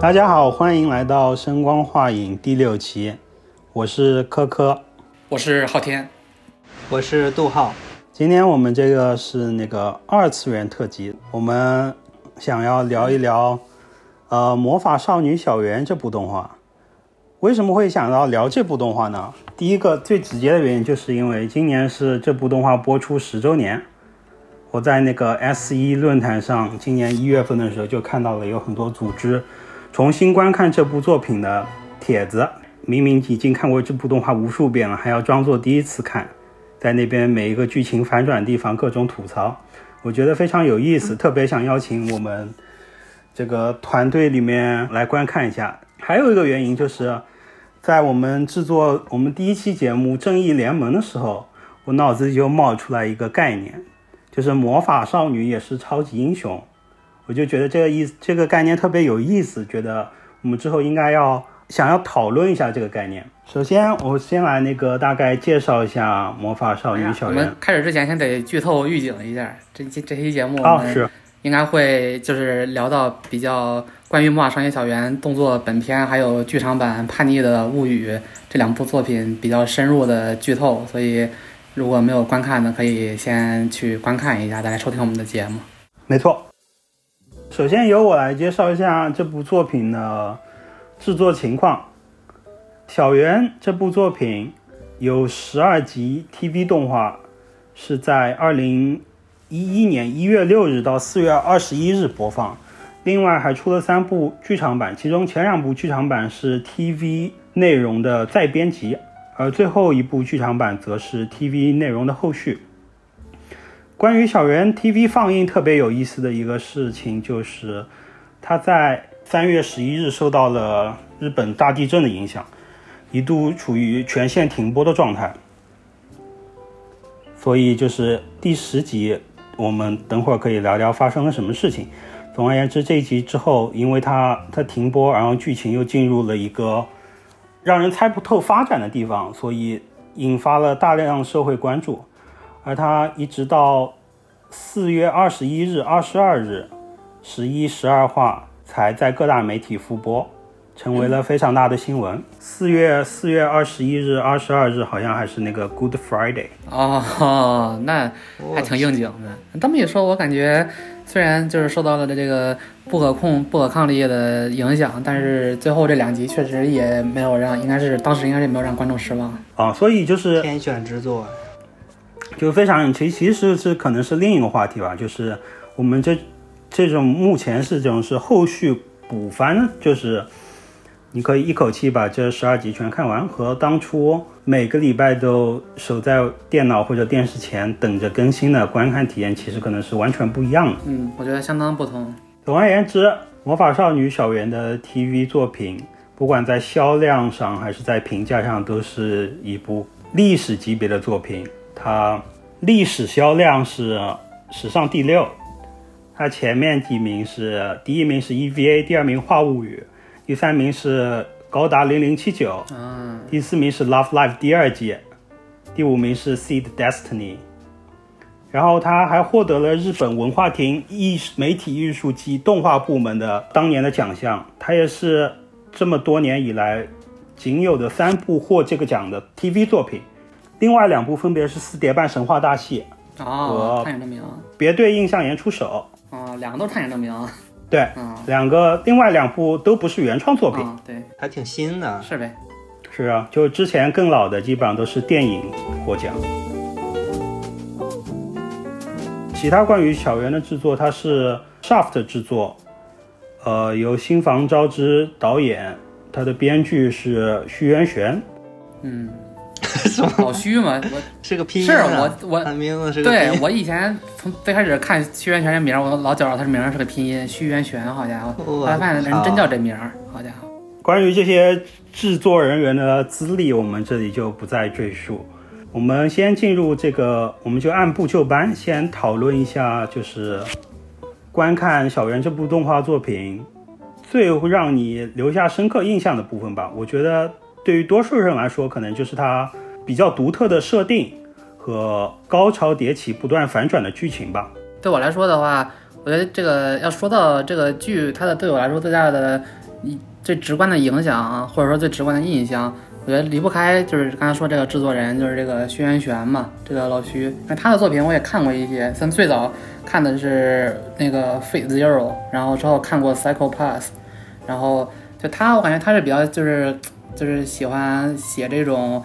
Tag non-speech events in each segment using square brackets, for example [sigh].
大家好，欢迎来到声光画影第六期，我是科科，我是昊天，我是杜浩。今天我们这个是那个二次元特辑，我们想要聊一聊，呃，《魔法少女小圆》这部动画。为什么会想到聊这部动画呢？第一个最直接的原因，就是因为今年是这部动画播出十周年。我在那个 S 一论坛上，今年一月份的时候就看到了有很多组织。重新观看这部作品的帖子，明明已经看过这部动画无数遍了，还要装作第一次看，在那边每一个剧情反转地方各种吐槽，我觉得非常有意思，特别想邀请我们这个团队里面来观看一下。还有一个原因就是，在我们制作我们第一期节目《正义联盟》的时候，我脑子里就冒出来一个概念，就是魔法少女也是超级英雄。我就觉得这个意思，这个概念特别有意思，觉得我们之后应该要想要讨论一下这个概念。首先，我先来那个大概介绍一下魔法少女小圆。我们开始之前先得剧透预警一下，这这这期节目啊是应该会就是聊到比较关于魔法少女小圆动作本片还有剧场版《叛逆的物语》这两部作品比较深入的剧透，所以如果没有观看的，可以先去观看一下，再来收听我们的节目。没错。首先由我来介绍一下这部作品的制作情况。小圆这部作品有十二集 TV 动画，是在二零一一年一月六日到四月二十一日播放。另外还出了三部剧场版，其中前两部剧场版是 TV 内容的再编辑，而最后一部剧场版则是 TV 内容的后续。关于小圆 TV 放映特别有意思的一个事情，就是它在三月十一日受到了日本大地震的影响，一度处于全线停播的状态。所以就是第十集，我们等会儿可以聊聊发生了什么事情。总而言之，这一集之后，因为它它停播，然后剧情又进入了一个让人猜不透发展的地方，所以引发了大量社会关注。而它一直到四月二十一日、二十二日，十一、十二话才在各大媒体复播，成为了非常大的新闻。四月四月二十一日、二十二日好像还是那个 Good Friday 哦，[laughs] 那还挺应景的。这么一说，我感觉虽然就是受到了这个不可控、不可抗力的影响，但是最后这两集确实也没有让，应该是当时应该是没有让观众失望啊。所以就是天选之作。就非常，其其实是可能是另一个话题吧，就是我们这这种目前是这种是后续补番，就是你可以一口气把这十二集全看完，和当初每个礼拜都守在电脑或者电视前等着更新的观看体验，其实可能是完全不一样的。嗯，我觉得相当不同。总而言之，魔法少女小圆的 TV 作品，不管在销量上还是在评价上，都是一部历史级别的作品。它历史销量是史上第六，它前面几名是第一名是 EVA，第二名画物语，第三名是高达零零七九，嗯，第四名是 Love Live 第二季，第五名是 Seed Destiny，然后他还获得了日本文化厅艺媒体艺术及动画部门的当年的奖项，他也是这么多年以来仅有的三部获这个奖的 TV 作品。另外两部分别是《四叠半神话大戏》和《别对印象岩出手。哦，两个都是《探险证明》。对，两个另外两部都不是原创作品。对，还挺新的。是呗？是啊，就之前更老的基本上都是电影获奖。其他关于小圆的制作，它是 Shaft 制作，呃，由新房昭之导演，他的编剧是虚渊玄。嗯。[laughs] 好虚嘛，我 [laughs] 是个拼音。是我我名字是对我以前从最开始看虚渊玄这名，我老觉着他这名是个拼音，虚渊玄，好家伙，后来发现人真叫这名，好家伙。关于这些制作人员的资历，我们这里就不再赘述。我们先进入这个，我们就按部就班，先讨论一下，就是观看《小圆》这部动画作品最让你留下深刻印象的部分吧。我觉得对于多数人来说，可能就是它比较独特的设定和高潮迭起、不断反转的剧情吧。对我来说的话，我觉得这个要说到这个剧，它的对我来说最大的一最直观的影响，或者说最直观的印象。我觉得离不开就是刚才说这个制作人，就是这个徐元玄嘛，这个老徐。那他的作品我也看过一些，像最早看的是那个 Fate Zero，然后之后看过 Psycho Pass，然后就他，我感觉他是比较就是就是喜欢写这种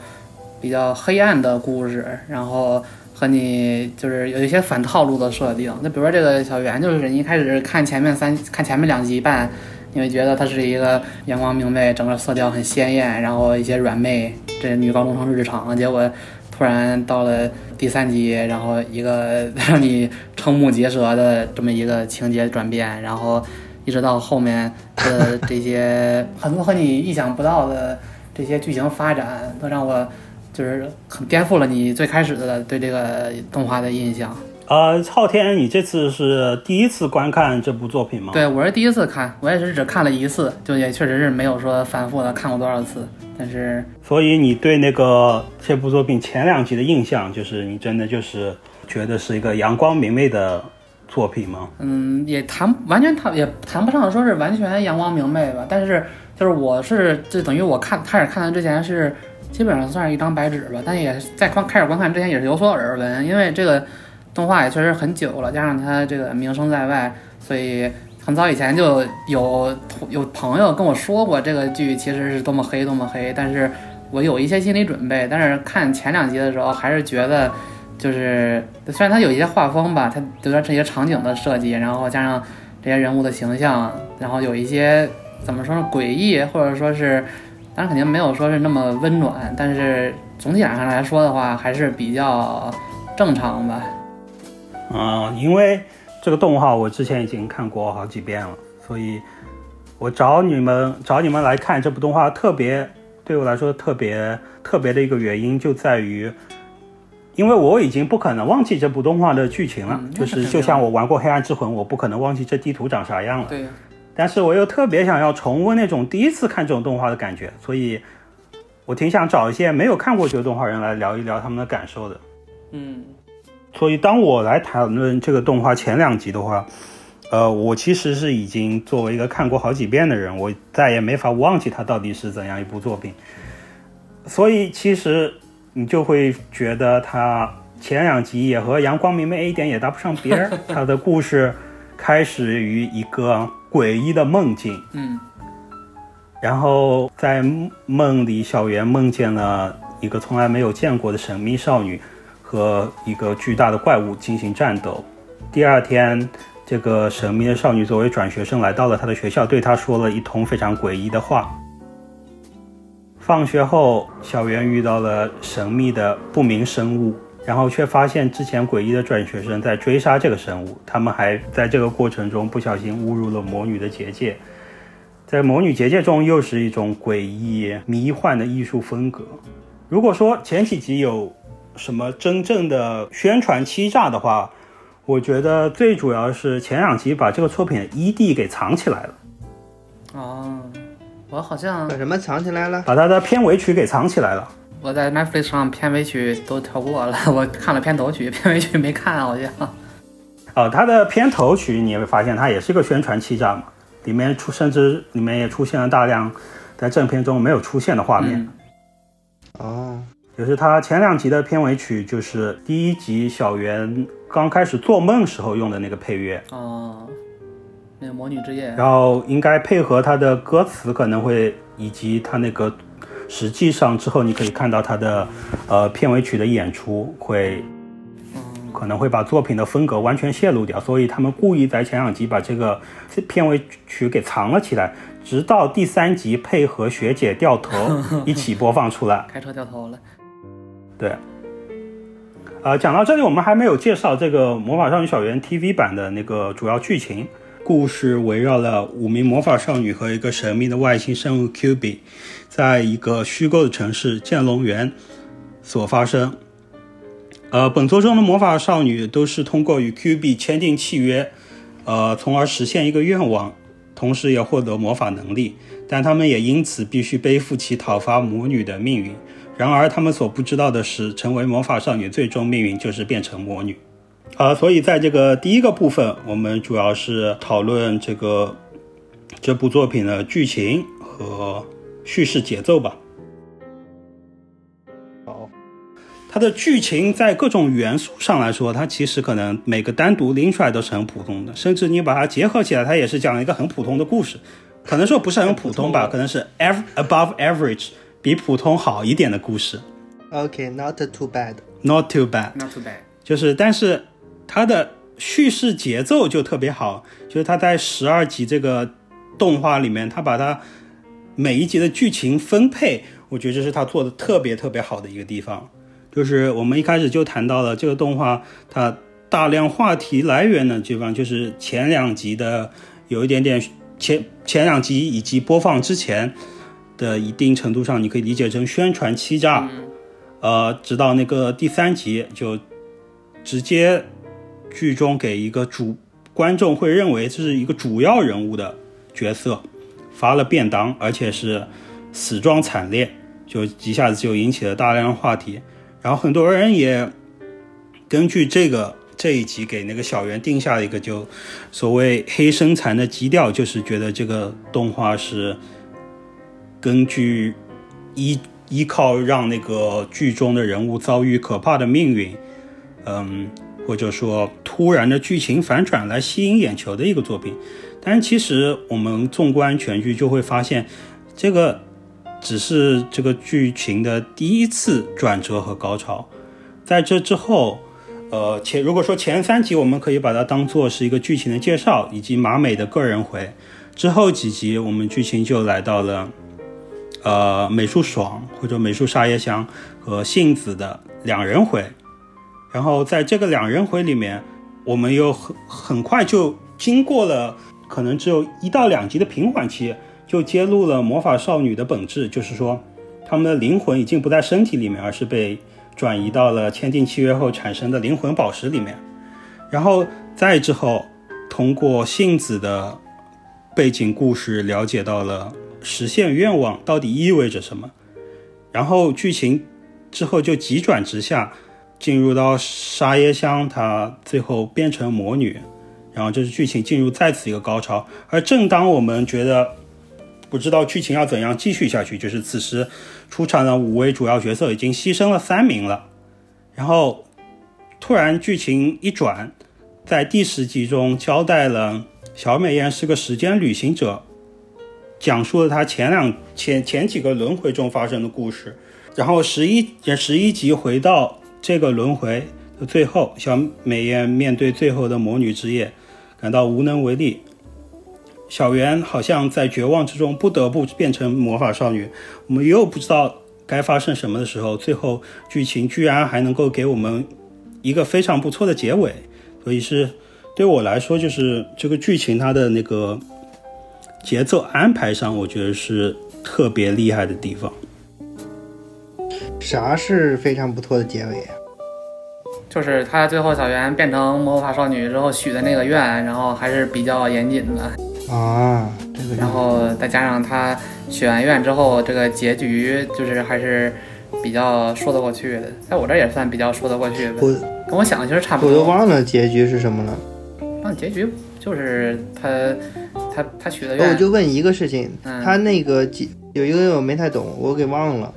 比较黑暗的故事，然后和你就是有一些反套路的设定。那比如说这个小圆，就是你一开始看前面三看前面两集半。你会觉得它是一个阳光明媚，整个色调很鲜艳，然后一些软妹，这女高中生日常。结果突然到了第三集，然后一个 [laughs] 让你瞠目结舌的这么一个情节转变，然后一直到后面的这些 [laughs] 很多和你意想不到的这些剧情发展，都让我就是很颠覆了你最开始的对这个动画的印象。呃，昊天，你这次是第一次观看这部作品吗？对，我是第一次看，我也是只看了一次，就也确实是没有说反复的看过多少次。但是，所以你对那个这部作品前两集的印象，就是你真的就是觉得是一个阳光明媚的作品吗？嗯，也谈完全谈也谈不上说是完全阳光明媚吧。但是就是我是就等于我看开始看的之前是基本上算是一张白纸吧，但也在观开始观看之前也是有所耳闻，因为这个。动画也确实很久了，加上它这个名声在外，所以很早以前就有有朋友跟我说过这个剧其实是多么黑多么黑，但是我有一些心理准备。但是看前两集的时候，还是觉得就是虽然它有一些画风吧，它有点这些场景的设计，然后加上这些人物的形象，然后有一些怎么说呢诡异，或者说是当然肯定没有说是那么温暖，但是总体上来说的话，还是比较正常吧。嗯，因为这个动画我之前已经看过好几遍了，所以我找你们找你们来看这部动画，特别对我来说特别特别的一个原因就在于，因为我已经不可能忘记这部动画的剧情了，就是就像我玩过《黑暗之魂》，我不可能忘记这地图长啥样了。对。但是我又特别想要重温那种第一次看这种动画的感觉，所以我挺想找一些没有看过这个动画人来聊一聊他们的感受的。嗯。所以，当我来谈论这个动画前两集的话，呃，我其实是已经作为一个看过好几遍的人，我再也没法忘记它到底是怎样一部作品。所以，其实你就会觉得它前两集也和《阳光明媚》一点也搭不上边儿。[laughs] 它的故事开始于一个诡异的梦境，嗯，然后在梦里，小圆梦见了一个从来没有见过的神秘少女。和一个巨大的怪物进行战斗。第二天，这个神秘的少女作为转学生来到了他的学校，对他说了一通非常诡异的话。放学后，小圆遇到了神秘的不明生物，然后却发现之前诡异的转学生在追杀这个生物。他们还在这个过程中不小心误入了魔女的结界。在魔女结界中，又是一种诡异迷幻的艺术风格。如果说前几集有。什么真正的宣传欺诈的话，我觉得最主要是前两集把这个作品的 ED 给藏起来了。哦，我好像把什么藏起来了？把它的片尾曲给藏起来了。我在 Netflix 上片尾曲都跳过了，[laughs] 我看了片头曲，[laughs] 片尾曲没看好像。哦，它的片头曲你会发现它也是一个宣传欺诈嘛，里面出甚至里面也出现了大量在正片中没有出现的画面。哦。就是它前两集的片尾曲，就是第一集小圆刚开始做梦时候用的那个配乐哦，那个魔女之夜。然后应该配合它的歌词，可能会以及它那个实际上之后你可以看到他的呃片尾曲的演出会，可能会把作品的风格完全泄露掉，所以他们故意在前两集把这个片尾曲给藏了起来，直到第三集配合学姐掉头一起播放出来，[laughs] 开车掉头了。对，呃，讲到这里，我们还没有介绍这个《魔法少女小圆》TV 版的那个主要剧情。故事围绕了五名魔法少女和一个神秘的外星生物 Q B，在一个虚构的城市剑龙园所发生。呃，本作中的魔法少女都是通过与 Q B 签订契约，呃，从而实现一个愿望，同时也获得魔法能力。但他们也因此必须背负起讨伐魔女的命运。然而，他们所不知道的是，成为魔法少女最终命运就是变成魔女。啊，所以在这个第一个部分，我们主要是讨论这个这部作品的剧情和叙事节奏吧。好，它的剧情在各种元素上来说，它其实可能每个单独拎出来都是很普通的，甚至你把它结合起来，它也是讲了一个很普通的故事。可能说不是很普通吧，可能是 av above average，比普通好一点的故事。OK，not、too bad。Not too bad，Not too bad。就是但是它的叙事节奏就特别好，就是它在十二集这个动画里面，它把它每一集的剧情分配，我觉得这是它做的特别特别好的一个地方。就是我们一开始就谈到了这个动画，它大量话题来源的地方，就是前两集的有一点点前前两集以及播放之前的一定程度上，你可以理解成宣传欺诈。呃，直到那个第三集就直接剧中给一个主观众会认为这是一个主要人物的角色发了便当，而且是死状惨烈，就一下子就引起了大量话题。然后很多人也根据这个这一集给那个小圆定下了一个就所谓黑生残的基调，就是觉得这个动画是根据依依靠让那个剧中的人物遭遇可怕的命运，嗯，或者说突然的剧情反转来吸引眼球的一个作品。但其实我们纵观全剧就会发现，这个只是这个剧情的第一次转折和高潮，在这之后。呃，前如果说前三集我们可以把它当做是一个剧情的介绍，以及马美的个人回，之后几集我们剧情就来到了，呃，美术爽或者美术沙耶香和杏子的两人回，然后在这个两人回里面，我们又很很快就经过了可能只有一到两集的平缓期，就揭露了魔法少女的本质，就是说，她们的灵魂已经不在身体里面，而是被。转移到了签订契约后产生的灵魂宝石里面，然后再之后，通过杏子的背景故事了解到了实现愿望到底意味着什么，然后剧情之后就急转直下，进入到沙耶香她最后变成魔女，然后这是剧情进入再次一个高潮，而正当我们觉得不知道剧情要怎样继续下去，就是此时。出场的五位主要角色已经牺牲了三名了，然后突然剧情一转，在第十集中交代了小美艳是个时间旅行者，讲述了她前两前前几个轮回中发生的故事。然后十一十一集回到这个轮回的最后，小美艳面对最后的魔女之夜，感到无能为力。小圆好像在绝望之中不得不变成魔法少女，我们又不知道该发生什么的时候，最后剧情居然还能够给我们一个非常不错的结尾，所以是对我来说，就是这个剧情它的那个节奏安排上，我觉得是特别厉害的地方。啥是非常不错的结尾啊？就是他最后小圆变成魔法少女之后许的那个愿，然后还是比较严谨的。啊，这个然后再加上他许完愿之后，这个结局就是还是比较说得过去的，在我这儿也算比较说得过去的，我跟我想的其实差不多我都。忘了结局是什么了。那结局就是他他他许的愿我，就问一个事情，嗯他那个结有一个我没太懂，我给忘了。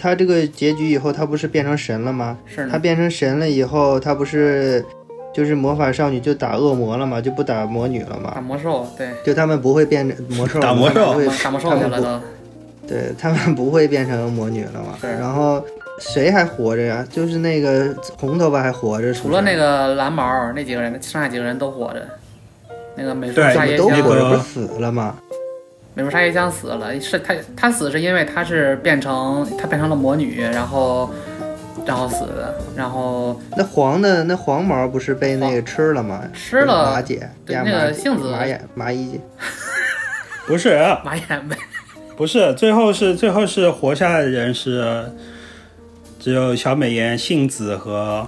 他这个结局以后，他不是变成神了吗？是，他变成神了以后，他不是就是魔法少女就打恶魔了吗？就不打魔女了打吗？魔兽，对，就他们不会变成魔兽打魔兽不会打魔兽他们不去了都。对他们不会变成魔女了嘛？是然后谁还活着呀？就是那个红头发还活着，除了那个蓝毛那几个人，剩下几个人都活着。那个美术对沙耶香，都活着，不是死了吗？美术沙耶香死了，是他他死是因为他是变成他变成了魔女，然后然后死的。然后那黄的那黄毛不是被那个吃了吗？吃了马姐，对那个杏子马眼马一姐，[laughs] 不是，[laughs] 马眼呗，不是，最后是最后是活下来的人是只有小美颜、杏子和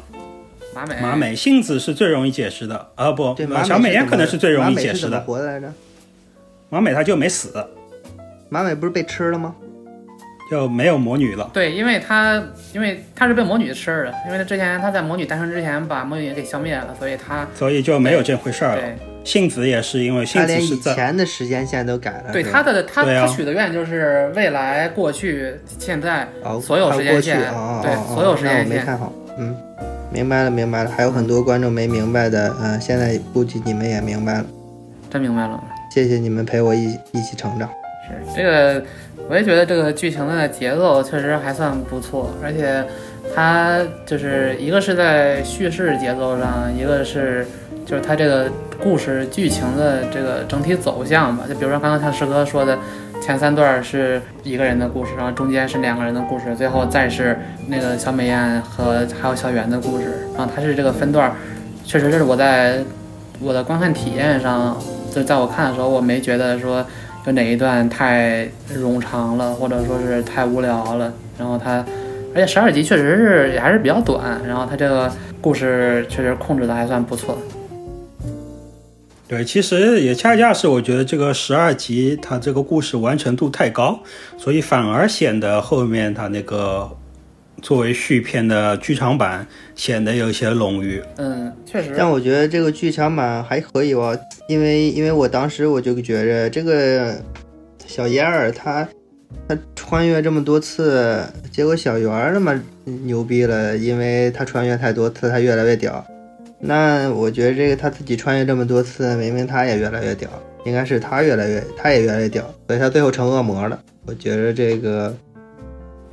马美马美。杏子是最容易解释的，啊不对，马，美小美颜可能是最容易解释的。活的来着？马美她就没死，马美不是被吃了吗？就没有魔女了。对，因为她因为她是被魔女吃的，因为她之前她在魔女诞生之前把魔女给消灭了，所以她所以就没有这回事儿了。对杏子也是因为杏子是在前的时间线都改了。对是吧他的他对啊他许的愿就是未来、过去、现在哦，所有时间线对哦哦哦所有时间线我没线看好，嗯，明白了明白了，还有很多观众没明白的，嗯、现在估计你们也明白了，真明白了。谢谢你们陪我一一起成长。是这个，我也觉得这个剧情的节奏确实还算不错，而且它就是一个是在叙事节奏上，一个是就是它这个故事剧情的这个整体走向吧。就比如说刚刚像师哥说的，前三段是一个人的故事，然后中间是两个人的故事，最后再是那个小美艳和还有小圆的故事。然后它是这个分段，确实是我在我的观看体验上，就在我看的时候，我没觉得说。就哪一段太冗长了，或者说是太无聊了。然后它，而且十二集确实是也还是比较短，然后它这个故事确实控制的还算不错。对，其实也恰恰是我觉得这个十二集它这个故事完成度太高，所以反而显得后面它那个作为续片的剧场版显得有些冗余。嗯，确实。但我觉得这个剧场版还可以吧，因为因为我当时我就觉着这个小燕儿她她穿越这么多次，结果小圆儿那么牛逼了，因为她穿越太多次，她越来越屌。那我觉得这个她自己穿越这么多次，明明她也越来越屌，应该是她越来越，她也越来越屌，所以她最后成恶魔了。我觉得这个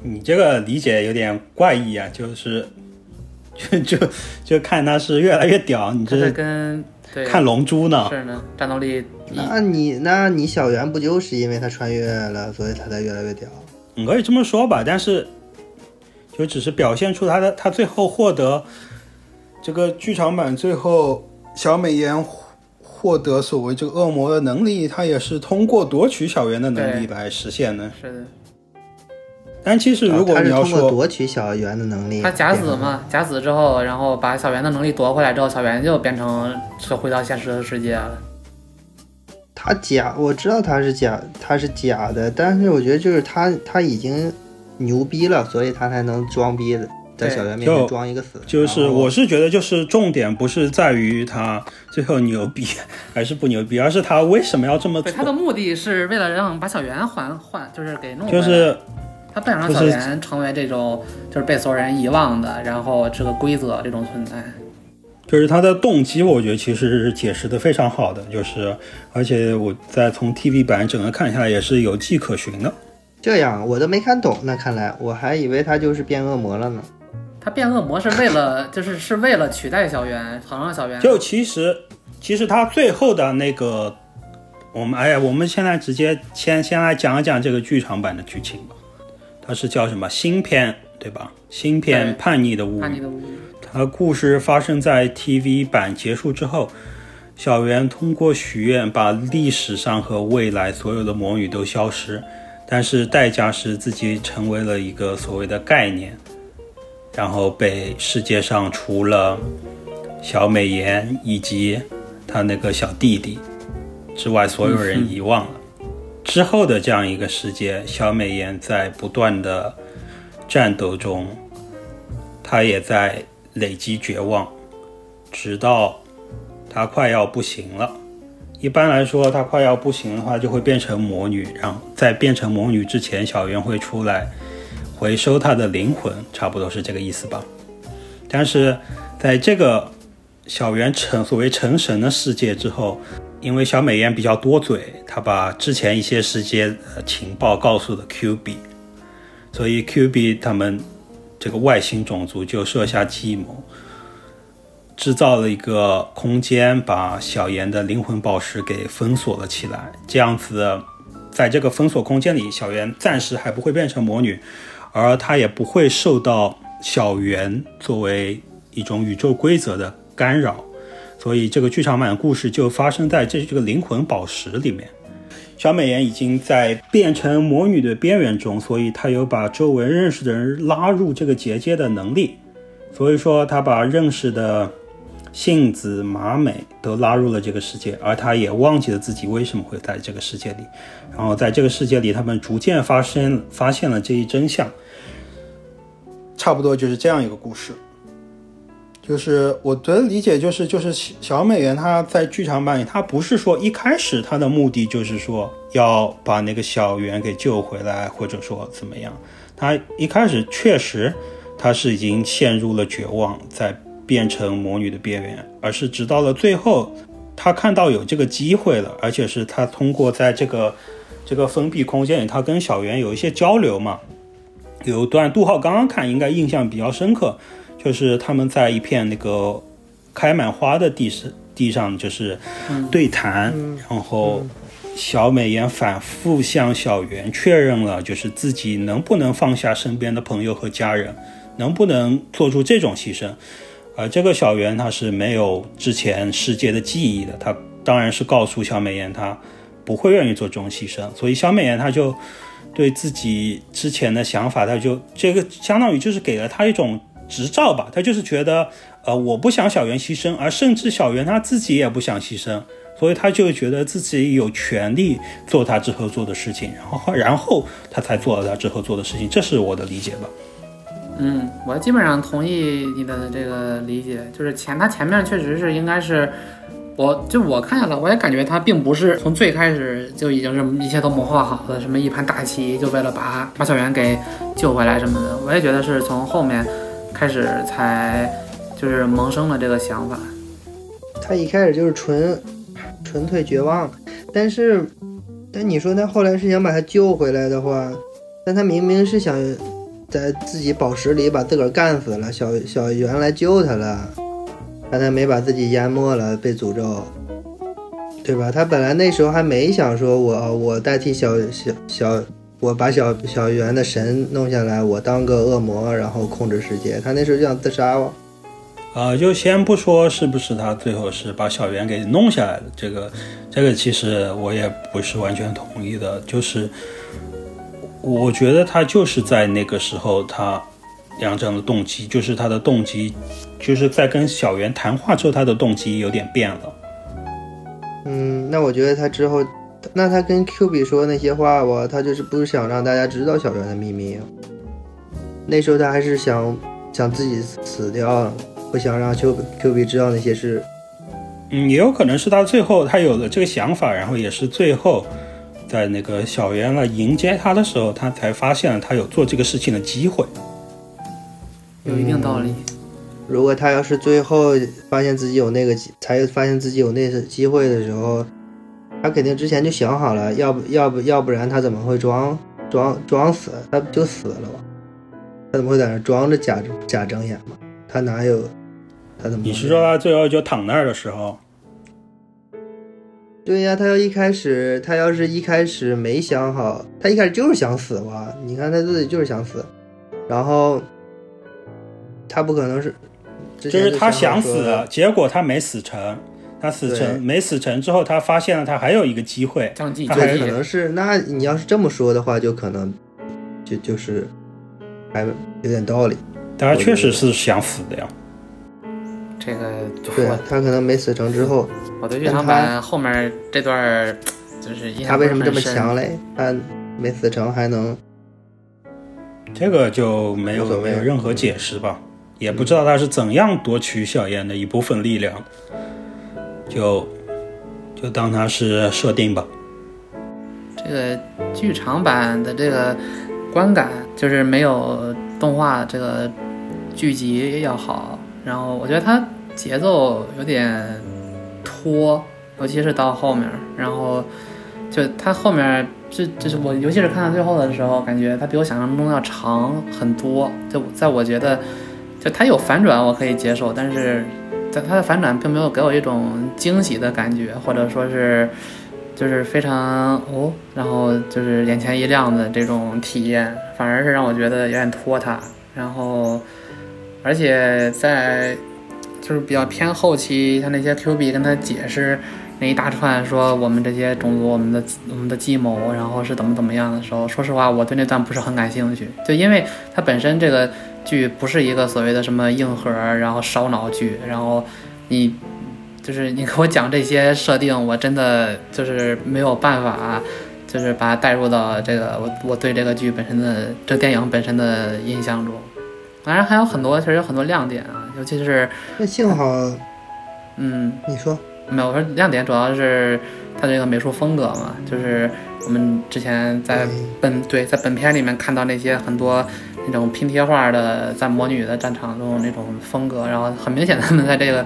你这个理解有点怪异啊，就是就就就看他是越来越屌，你这是跟对看龙珠呢？是呢，战斗力那你那你小圆不就是因为他穿越了，所以他才越来越屌？你可以这么说吧，但是就只是表现出他的他最后获得这个剧场版最后小美颜获获得所谓这个恶魔的能力，他也是通过夺取小圆的能力来实现的。是的。但其实如果他是你要说，通过夺取小圆的能力，他假死嘛，假死之后，然后把小圆的能力夺回来之后，小圆就变成是回到现实的世界了。他假，我知道他是假，他是假的，但是我觉得就是他他已经牛逼了，所以他才能装逼的，在对小圆面前就装一个死。就是我是觉得就是重点不是在于他最后牛逼还是不牛逼，而是他为什么要这么对，做他。的目的是为了让把小圆还还，就是给弄回来。就是他不想让就是小圆成为这种就是被所有人遗忘的，然后这个规则这种存在。就是他的动机，我觉得其实是解释的非常好的，就是而且我在从 TV 版整个看下来也是有迹可循的。这样我都没看懂，那看来我还以为他就是变恶魔了呢。他变恶魔是为了，就是是为了取代小圆，好让小圆就其实其实他最后的那个，我们哎呀，我们现在直接先先来讲一讲这个剧场版的剧情吧。它是叫什么新片对吧？新片叛逆的物。它故事发生在 TV 版结束之后，小圆通过许愿把历史上和未来所有的魔女都消失，但是代价是自己成为了一个所谓的概念，然后被世界上除了小美颜以及他那个小弟弟之外，所有人遗忘了。之后的这样一个世界，小美颜在不断的战斗中，她也在累积绝望，直到她快要不行了。一般来说，她快要不行的话，就会变成魔女，然后在变成魔女之前，小圆会出来回收她的灵魂，差不多是这个意思吧。但是在这个小圆成所谓成神的世界之后，因为小美颜比较多嘴，她把之前一些世界呃情报告诉了 Q B，所以 Q B 他们这个外星种族就设下计谋，制造了一个空间，把小妍的灵魂宝石给封锁了起来。这样子，在这个封锁空间里，小妍暂时还不会变成魔女，而她也不会受到小圆作为一种宇宙规则的干扰，所以这个剧场版的故事就发生在这这个灵魂宝石里面。小美妍已经在变成魔女的边缘中，所以她有把周围认识的人拉入这个结界的能力。所以说，她把认识的杏子、麻美都拉入了这个世界，而她也忘记了自己为什么会在这个世界里。然后在这个世界里，他们逐渐发生发现了这一真相。差不多就是这样一个故事。就是我的理解，就是就是小美人她在剧场版里，她不是说一开始她的目的就是说要把那个小圆给救回来，或者说怎么样。她一开始确实她是已经陷入了绝望，在变成魔女的边缘，而是直到了最后，她看到有这个机会了，而且是她通过在这个这个封闭空间里，她跟小圆有一些交流嘛。有一段杜浩刚刚看，应该印象比较深刻。就是他们在一片那个开满花的地是，地上就是对谈，然后小美妍反复向小圆确认了，就是自己能不能放下身边的朋友和家人，能不能做出这种牺牲。而这个小圆他是没有之前世界的记忆的，他当然是告诉小美妍他不会愿意做这种牺牲，所以小美妍他就对自己之前的想法，他就这个相当于就是给了他一种。执照吧，他就是觉得，呃，我不想小袁牺牲，而甚至小袁他自己也不想牺牲，所以他就觉得自己有权利做他之后做的事情，然后然后他才做了他之后做的事情，这是我的理解吧。嗯，我基本上同意你的这个理解，就是前他前面确实是应该是，我就我看下来，我也感觉他并不是从最开始就已经是一切都谋划好的，什么一盘大棋，就为了把把小袁给救回来什么的，我也觉得是从后面。开始才就是萌生了这个想法，他一开始就是纯纯粹绝望，但是但你说他后来是想把他救回来的话，但他明明是想在自己宝石里把自个儿干死了，小小圆来救他了，但他没把自己淹没了，被诅咒，对吧？他本来那时候还没想说我我代替小小小。我把小小圆的神弄下来，我当个恶魔，然后控制世界。他那时候就想自杀吧？啊，就先不说是不是他最后是把小圆给弄下来的，这个，这个其实我也不是完全同意的。就是我觉得他就是在那个时候，他杨正的动机，就是他的动机，就是在跟小圆谈话之后，他的动机有点变了。嗯，那我觉得他之后。那他跟 Q 比说那些话吧，他就是不想让大家知道小圆的秘密。那时候他还是想想自己死掉，不想让 Q Q 比知道那些事。嗯，也有可能是他最后他有了这个想法，然后也是最后在那个小圆来迎接他的时候，他才发现了他有做这个事情的机会。有一定道理。如果他要是最后发现自己有那个才发现自己有那次机会的时候。他肯定之前就想好了，要不要不要不然他怎么会装装装死？他不就死了吗？他怎么会在那装着假假睁眼吗？他哪有？他怎么？你是说他最后就躺那儿的时候？对呀，他要一开始，他要是一开始没想好，他一开始就是想死吧？你看他自己就是想死，然后他不可能是，就是他想死，结果他没死成。他死成没死成之后，他发现了他还有一个机会，他可能是那你要是这么说的话，就可能就就是还有点道理。他确实是想死的呀。这个对他可能没死成之后，我对剧场版后面这段就是他为什么这么强嘞？他没死成还能这个就没有没有任何解释吧？也不知道他是怎样夺取小燕的一部分力量。就就当它是设定吧。这个剧场版的这个观感就是没有动画这个剧集要好，然后我觉得它节奏有点拖，尤其是到后面，然后就它后面就就是我尤其是看到最后的时候，感觉它比我想象中要长很多。就在我觉得，就它有反转我可以接受，但是。但它的反转并没有给我一种惊喜的感觉，或者说是，就是非常哦，然后就是眼前一亮的这种体验，反而是让我觉得有点拖沓，然后而且在就是比较偏后期，像那些 Q B 跟他解释那一大串说我们这些种族、我们的我们的计谋，然后是怎么怎么样的时候，说实话，我对那段不是很感兴趣，就因为它本身这个剧不是一个所谓的什么硬核，然后烧脑剧，然后你就是你给我讲这些设定，我真的就是没有办法。就是把它带入到这个我我对这个剧本身的这电影本身的印象中，当然还有很多，其实有很多亮点啊，尤其是那幸好，嗯，你说没有，我说亮点主要是它这个美术风格嘛，就是我们之前在本对在本片里面看到那些很多那种拼贴画的在魔女的战场中那种风格，然后很明显他们在这个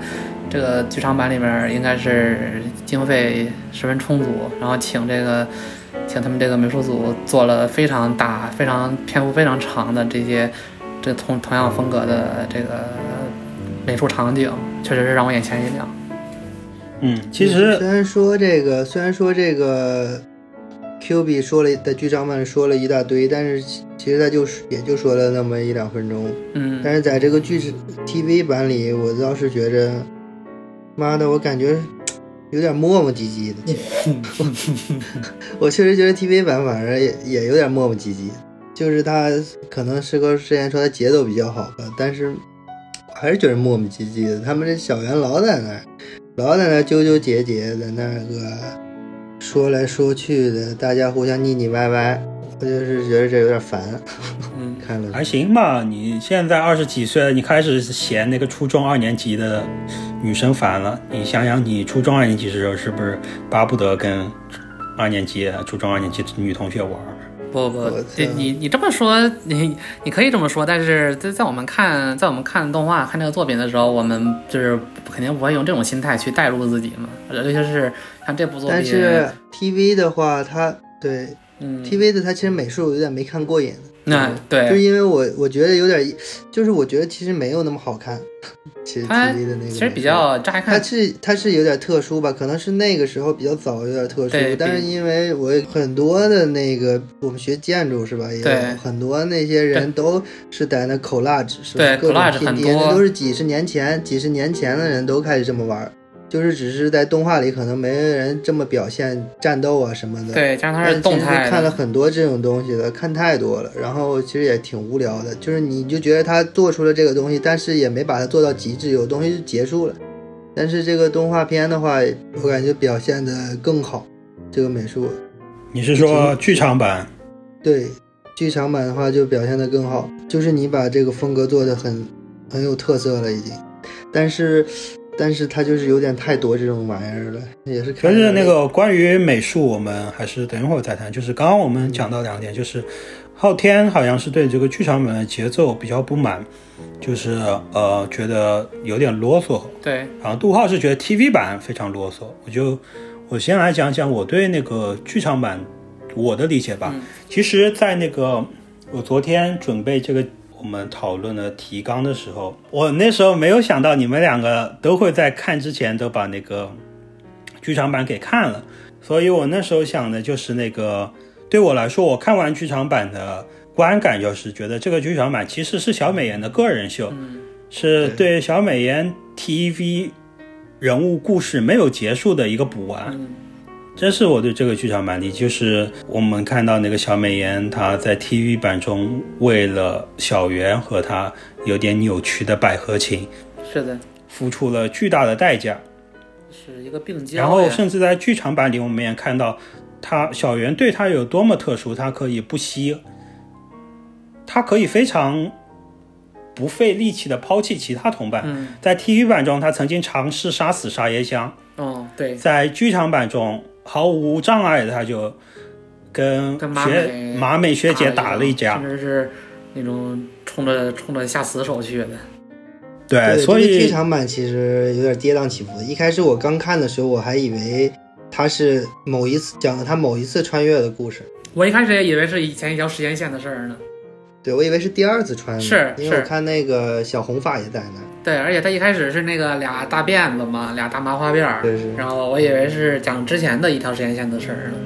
这个剧场版里面应该是经费十分充足，然后请这个。请他们这个美术组做了非常大、非常篇幅非常长的这些这同同样风格的这个美术场景，确实是让我眼前一亮。嗯，其实虽然说这个，虽然说这个 Q B 说了在剧场版说了一大堆，但是其实他就是也就说了那么一两分钟。嗯，但是在这个剧 TV 版里，我倒是觉着，妈的，我感觉。有点磨磨唧唧的，[laughs] 我确实觉得 TV 版反正也也有点磨磨唧唧，就是他可能是个之前说他节奏比较好吧，但是还是觉得磨磨唧唧的。他们这小圆老在那儿，老在那儿纠纠结结的那个说来说去的，大家互相腻腻歪歪，我就是觉得这有点烦。嗯，看了还行吧。你现在二十几岁了，你开始嫌那个初中二年级的。女生烦了，你想想，你初中二年级的时候是不是巴不得跟二年级、初中二年级女同学玩？不不，你你你这么说，你你可以这么说，但是在在我们看在我们看动画、看这个作品的时候，我们就是肯定不会用这种心态去代入自己嘛。尤其是像这部作品，但是 TV 的话，它对，嗯，TV 的它其实美术有点没看过瘾。那对，就是因为我我觉得有点，就是我觉得其实没有那么好看。其实 TV 的那个其实比较乍看，它是它是有点特殊吧，可能是那个时候比较早，有点特殊。但是因为我很多的那个我们学建筑是吧，也有很多那些人都是在那 collage 是吧？各种拼贴，那都是几十年前几十年前的人都开始这么玩。就是只是在动画里可能没人这么表现战斗啊什么的，对，加上它是动态。看了很多这种东西的，看太多了，然后其实也挺无聊的。就是你就觉得他做出了这个东西，但是也没把它做到极致，有东西就结束了。但是这个动画片的话，我感觉表现的更好，这个美术。你是说剧场版？对，剧场版的话就表现的更好，就是你把这个风格做的很很有特色了已经，但是。但是它就是有点太多这种玩意儿了，也是。可是那个关于美术，我们还是等一会儿再谈。就是刚刚我们讲到两点，就是昊天好像是对这个剧场版的节奏比较不满，就是呃觉得有点啰嗦。对。然后杜浩是觉得 TV 版非常啰嗦。我就我先来讲讲我对那个剧场版我的理解吧。其实，在那个我昨天准备这个。我们讨论的提纲的时候，我那时候没有想到你们两个都会在看之前都把那个剧场版给看了，所以我那时候想的就是那个，对我来说，我看完剧场版的观感就是觉得这个剧场版其实是小美妍的个人秀，是对小美妍 TV 人物故事没有结束的一个补完。这是我对这个剧场版里，就是我们看到那个小美妍，她在 TV 版中为了小圆和她有点扭曲的百合情，是的，付出了巨大的代价，是一个病娇。然后甚至在剧场版里，我们也看到，她小圆对她有多么特殊，她可以不惜，她可以非常不费力气的抛弃其他同伴。在 TV 版中，她曾经尝试杀死沙耶香。哦，对，在剧场版中。毫无障碍的，他就跟学马美学姐打了一架，甚至是那种冲着冲着下死手去的。对，所以剧场版其实有点跌宕起伏的。一开始我刚看的时候，我还以为他是某一次讲了他某一次穿越的故事。我一开始也以为是以前一条时间线的事儿呢。对，我以为是第二次穿越，是，因为我看那个小红发也在那。对，而且他一开始是那个俩大辫子嘛，俩大麻花辫儿，然后我以为是讲之前的一条时间线的事儿呢。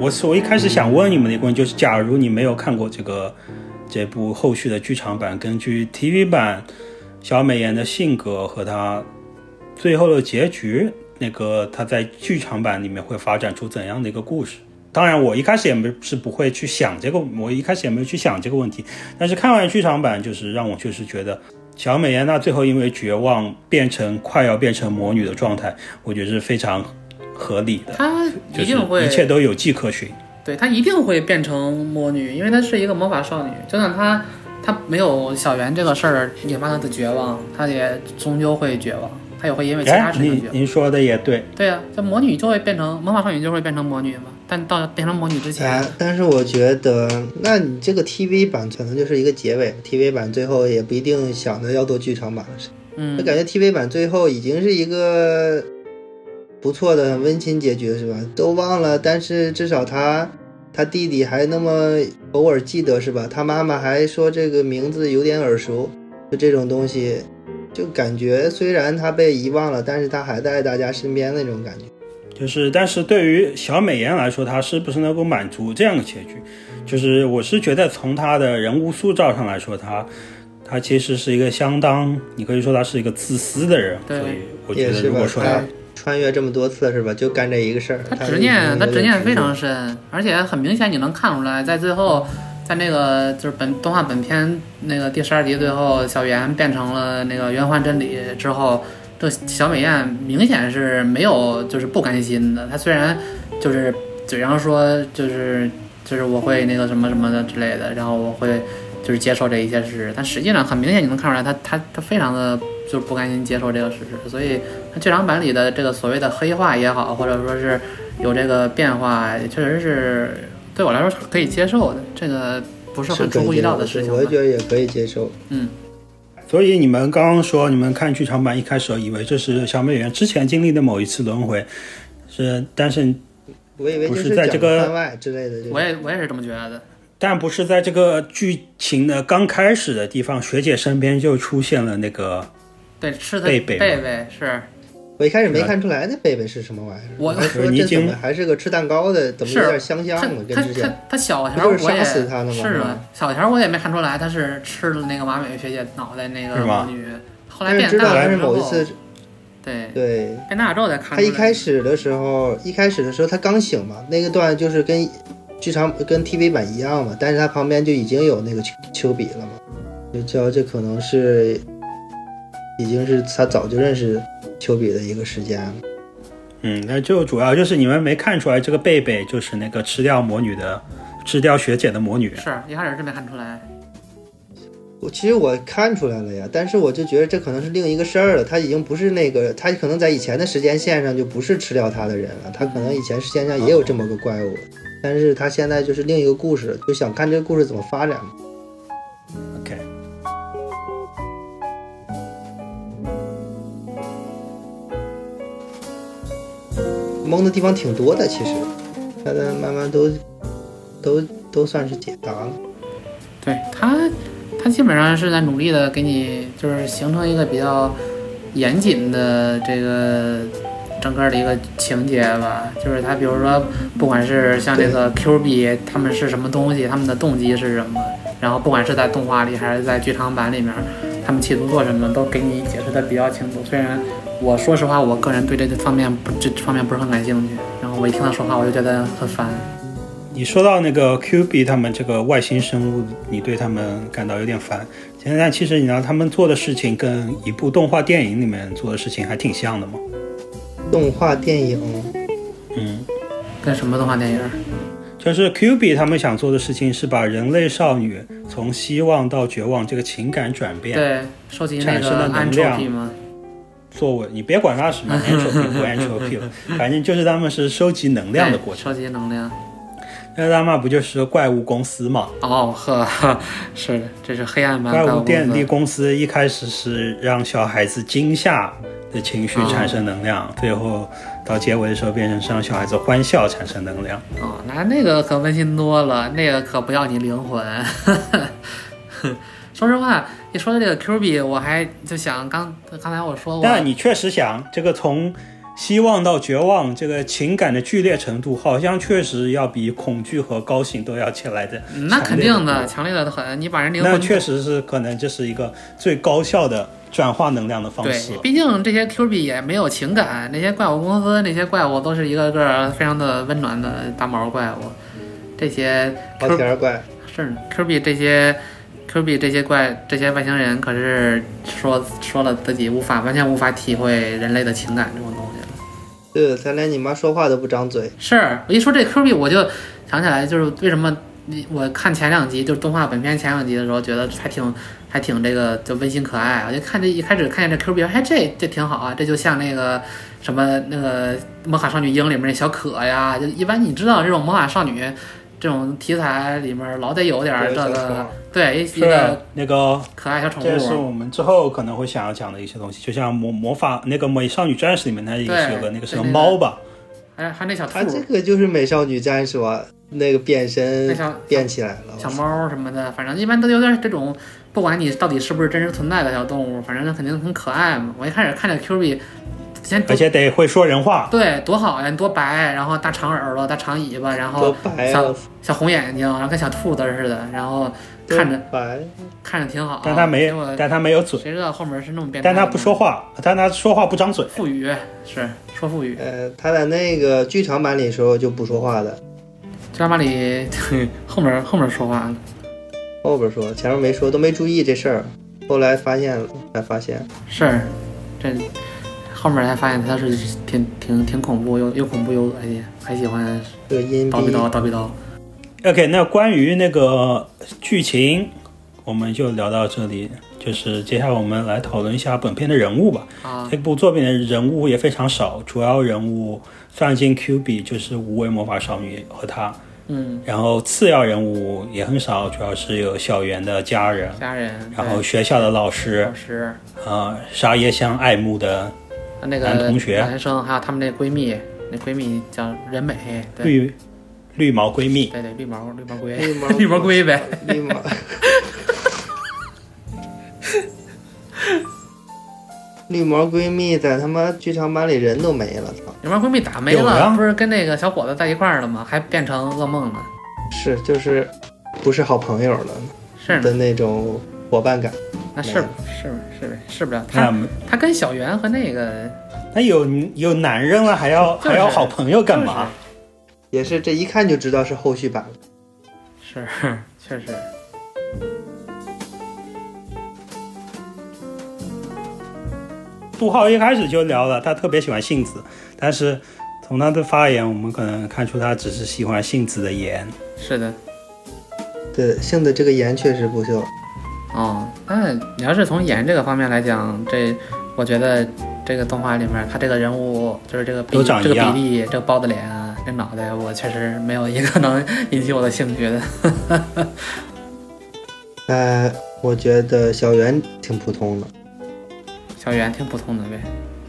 我是我一开始想问你们的一个问题，就是假如你没有看过这个这部后续的剧场版，根据 TV 版小美妍的性格和她最后的结局，那个她在剧场版里面会发展出怎样的一个故事？当然，我一开始也没是不会去想这个，我一开始也没有去想这个问题。但是看完剧场版，就是让我确实觉得小美妍娜最后因为绝望变成快要变成魔女的状态，我觉得是非常合理的，她一定会一切都有迹可循。对她一定会变成魔女，因为她是一个魔法少女。就算她她没有小圆这个事儿引发她的绝望，她也终究会绝望，她也会因为其他哎，事情去。您您说的也对，对啊、这魔女就会变成魔法少女，就会变成魔女嘛。但到变成魔女之前，哎，但是我觉得，那你这个 TV 版可能就是一个结尾，TV 版最后也不一定想着要做剧场版了。嗯我，感觉 TV 版最后已经是一个不错的温馨结局，是吧？都忘了，但是至少他他弟弟还那么偶尔记得，是吧？他妈妈还说这个名字有点耳熟，就这种东西，就感觉虽然他被遗忘了，但是他还在大家身边那种感觉。就是但是对于小美妍来说，他是不是能够满足这样的结局？就是我是觉得从他的人物塑造上来说，他，他其实是一个相当，你可以说他是一个自私的人，对所以我觉也是吧得如果？说她他穿越这么多次，是吧？就干这一个事儿。她他执念，他执念非常。深，而且很明显你能看出来，在最后，在那个就是本动画本片那个第十二集最后，小圆变成了那个圆环真理之后，这小美艳明显是没有就是不甘心的。她虽然就是嘴上说就是就是我会那个什么什么的之类的，然后我会就是接受这一切事实，但实际上很明显你能看出来她，她她非常的就是不甘心接受这个事实，所以剧场版里的这个所谓的黑化也好，或者说是有这个变化，确实是对我来说是可以接受的，这个不是很出乎意料的事情我也觉得也可以接受。嗯，所以你们刚刚说你们看剧场版一开始以为这是小美妍之前经历的某一次轮回，是但是我以为不是在这个番外之类的。我也我也是这么觉得。但不是在这个剧情的刚开始的地方，学姐身边就出现了那个对，是的，贝贝贝贝是我一开始没看出来那贝贝是什么玩意儿，我还说这怎么还是个吃蛋糕的，怎么有点香香他的，跟他他之前他小不就是条我也杀死他了吗是是吧的，小条我也没看出来他是吃了那个马美学姐脑袋那个魔女，后来变大了之后，某一次，对，对变大了之后再看。他一开始的时候，一开始的时候他刚醒嘛，那个段就是跟剧场跟 TV 版一样嘛，但是他旁边就已经有那个丘丘比了嘛，就知道这可能是已经是他早就认识丘比的一个时间。嗯，那就主要就是你们没看出来这个贝贝就是那个吃掉魔女的，吃掉学姐的魔女。是一开始是没看出来，我其实我看出来了呀，但是我就觉得这可能是另一个事儿了。他已经不是那个，他可能在以前的时间线上就不是吃掉他的人了，他可能以前时间上也有这么个怪物，但是他现在就是另一个故事，就想看这个故事怎么发展。懵的地方挺多的，其实，但是慢慢都都都算是解答了。对他，他基本上是在努力的给你就是形成一个比较严谨的这个整个的一个情节吧。就是他比如说，不管是像这个 Q 币他们是什么东西，他们的动机是什么，然后不管是在动画里还是在剧场版里面，他们企图做什么，都给你解释的比较清楚。虽然我说实话，我个人对这方面不这方面不是很感兴趣，然后我一听他说话，我就觉得很烦。你说到那个 Q B 他们这个外星生物，你对他们感到有点烦。现在其实你知道他们做的事情跟一部动画电影里面做的事情还挺像的嘛。动画电影，嗯，跟什么动画电影？就是 Q B 他们想做的事情是把人类少女从希望到绝望这个情感转变，对，收集那个产生的能 entropy 吗？作为你别管它什么 [laughs] entropy 不 entropy 了，反正就是他们是收集能量的过程。收集能量。那他妈不就是怪物公司嘛？哦呵，是的，这是黑暗版怪物电力公司一开始是让小孩子惊吓的情绪产生能量，最后到结尾的时候变成是让小孩子欢笑产生能量。哦，那那个可温馨多了，那个可不要你灵魂。[laughs] 说实话，一说到这个 Q 币我还就想刚刚才我说过，但你确实想这个从希望到绝望，这个情感的剧烈程度，好像确实要比恐惧和高兴都要起来的。嗯那肯定的，强烈的很。你把人灵魂那确实是可能这是一个最高效的转化能量的方式对，。毕竟这些 Q 币也没有情感，那些怪物公司那些怪物都是一个个非常的温暖的大毛怪物，这些毛 Q 天儿怪，是 Q 币这些 Q 币这些怪这些外星人可是说说了自己无法完全无法体会人类的情感这种东西了。对，他连你妈说话都不张嘴。是我一说这 Q 币，我就想起来，就是为什么你我看前两集，就是动画本片前两集的时候，觉得还挺还挺这个就温馨可爱。我就看这一开始看见这 Q 币，哎，这这挺好啊，这就像那个什么那个《魔法少女樱》里面那小可呀，就一般你知道这种魔法少女这种题材里面老得有点儿这个对一一是个那个，可爱小宠物这是。我们之后可能会想要讲的一些东西，就像魔魔法那个美少女战士里面，它也是有个那个是个对那个猫吧？还还那小兔它这个就是美少女战士吧，那个变身变起来了。小猫什么的，反正一般都有点这种，不管你到底是不是真实存在的小动物，反正它肯定很可爱嘛。我一开始看着 Q 币，先而且得会说人话。对多好呀，你多白，然后大长耳朵、大长尾巴，然多后白小啊！小红眼睛，然后跟小兔子似的，然后看着白，看着挺好。但他没但他没有嘴，谁知道后面是那么变态？但他不说。话，但他说话不张嘴。腹语是说腹语，呃，他在那个剧场版里时候就不说话的，剧场版里 [laughs] 后面后面说话了。后边说，前面没说，都没注意这事儿，后来发现了，才发现。是，这后面才发现他是挺挺挺恐怖，又又恐怖又恶心，还喜欢这个阴逼叨逼叨叨逼叨。OK，那关于那个剧情，我们就聊到这里。就是接下来我们来讨论一下本片的人物吧。啊，这部作品的人物也非常少，主要人物算进 Q 比就是无畏魔法少女和她，嗯，然后次要人物也很少，主要是有小圆的家人，家人，然后学校的老师老，师，呃，沙耶香爱慕的那个男同学男生，还有他们那闺蜜，那闺蜜叫人美，对绿绿毛闺蜜，对对，绿毛绿毛龟，绿毛绿毛龟呗。绿毛。[laughs] 绿毛闺蜜在他妈剧场版里人都没了，操！绿毛闺蜜打没有了，不是跟那个小伙子在一块儿了吗？还变成噩梦了。是就是不是好朋友了是的那种伙伴感。那是是是呗，是不了。他那他跟小圆和那个那有有男人了，还要就是还要好朋友干嘛？也是这一看就知道是后续版了。[laughs] 是，确实。杜浩一开始就聊了，他特别喜欢杏子，但是从他的发言，我们可能看出他只是喜欢杏子的颜。是的，对，杏子这个颜确实不错。哦，那你要是从演这个方面来讲，这我觉得这个动画里面他这个人物就是这个比这个比例，这个包子脸啊，这脑袋，我确实没有一个能引起我的兴趣的。[laughs] 呃，我觉得小圆挺普通的，小圆挺普通的呗，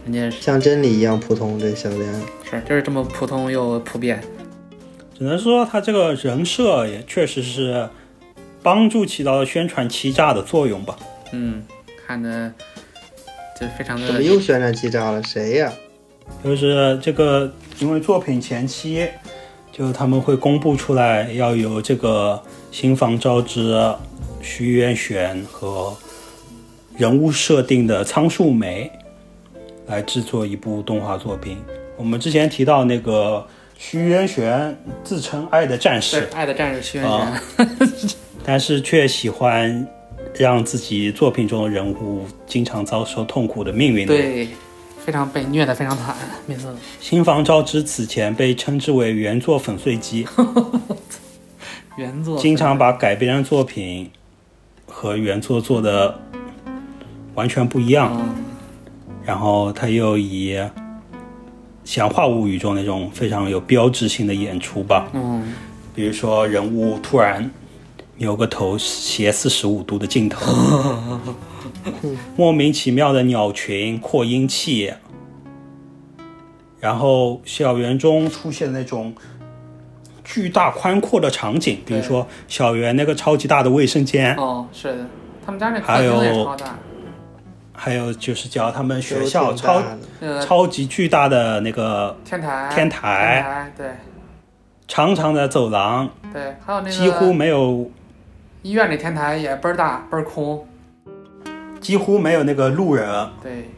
人家是像真理一样普通。这小圆，是就是这么普通又普遍。只能说他这个人设也确实是帮助起到了宣传欺诈的作用吧。嗯，看着这非常的怎么的又宣传欺诈了？谁呀？就是这个，因为作品前期就他们会公布出来要有这个新房昭之、徐渊玄和人物设定的仓树梅来制作一部动画作品。我们之前提到那个徐渊玄自称爱的战士对，爱的战士徐元啊玄，[laughs] 但是却喜欢让自己作品中的人物经常遭受痛苦的命运的。对，非常被虐的非常惨，没错新房昭之此前被称之为原作粉碎机，[laughs] 原作经常把改编的作品和原作做的完全不一样。嗯。然后他又以《祥化物语》中那种非常有标志性的演出吧，嗯。比如说人物突然扭个头斜四十五度的镜头，[laughs] 莫名其妙的鸟群扩音器，然后校园中出现那种巨大宽阔的场景，比如说小园那个超级大的卫生间，哦是。的，他们家那客还有厅也超大，还有就是叫他们学校超超级巨大的那个天台，天台，对。长长的走廊，对，还有那个几乎没有医院的天台也倍儿大倍儿空，几乎没有那个路人，对，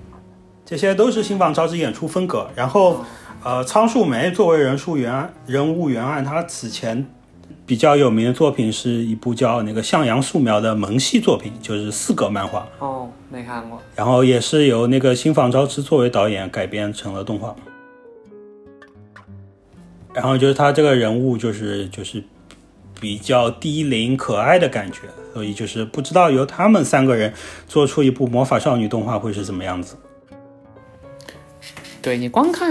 这些都是新房招之演出风格。然后，呃，仓树梅作为人数原案人物原案，他此前比较有名的作品是一部叫那个向阳素描的萌系作品，就是四格漫画。哦，没看过，然后也是由那个新房昭之作为导演改编成了动画。然后就是他这个人物就是就是比较低龄可爱的感觉，所以就是不知道由他们三个人做出一部魔法少女动画会是怎么样子。对你光看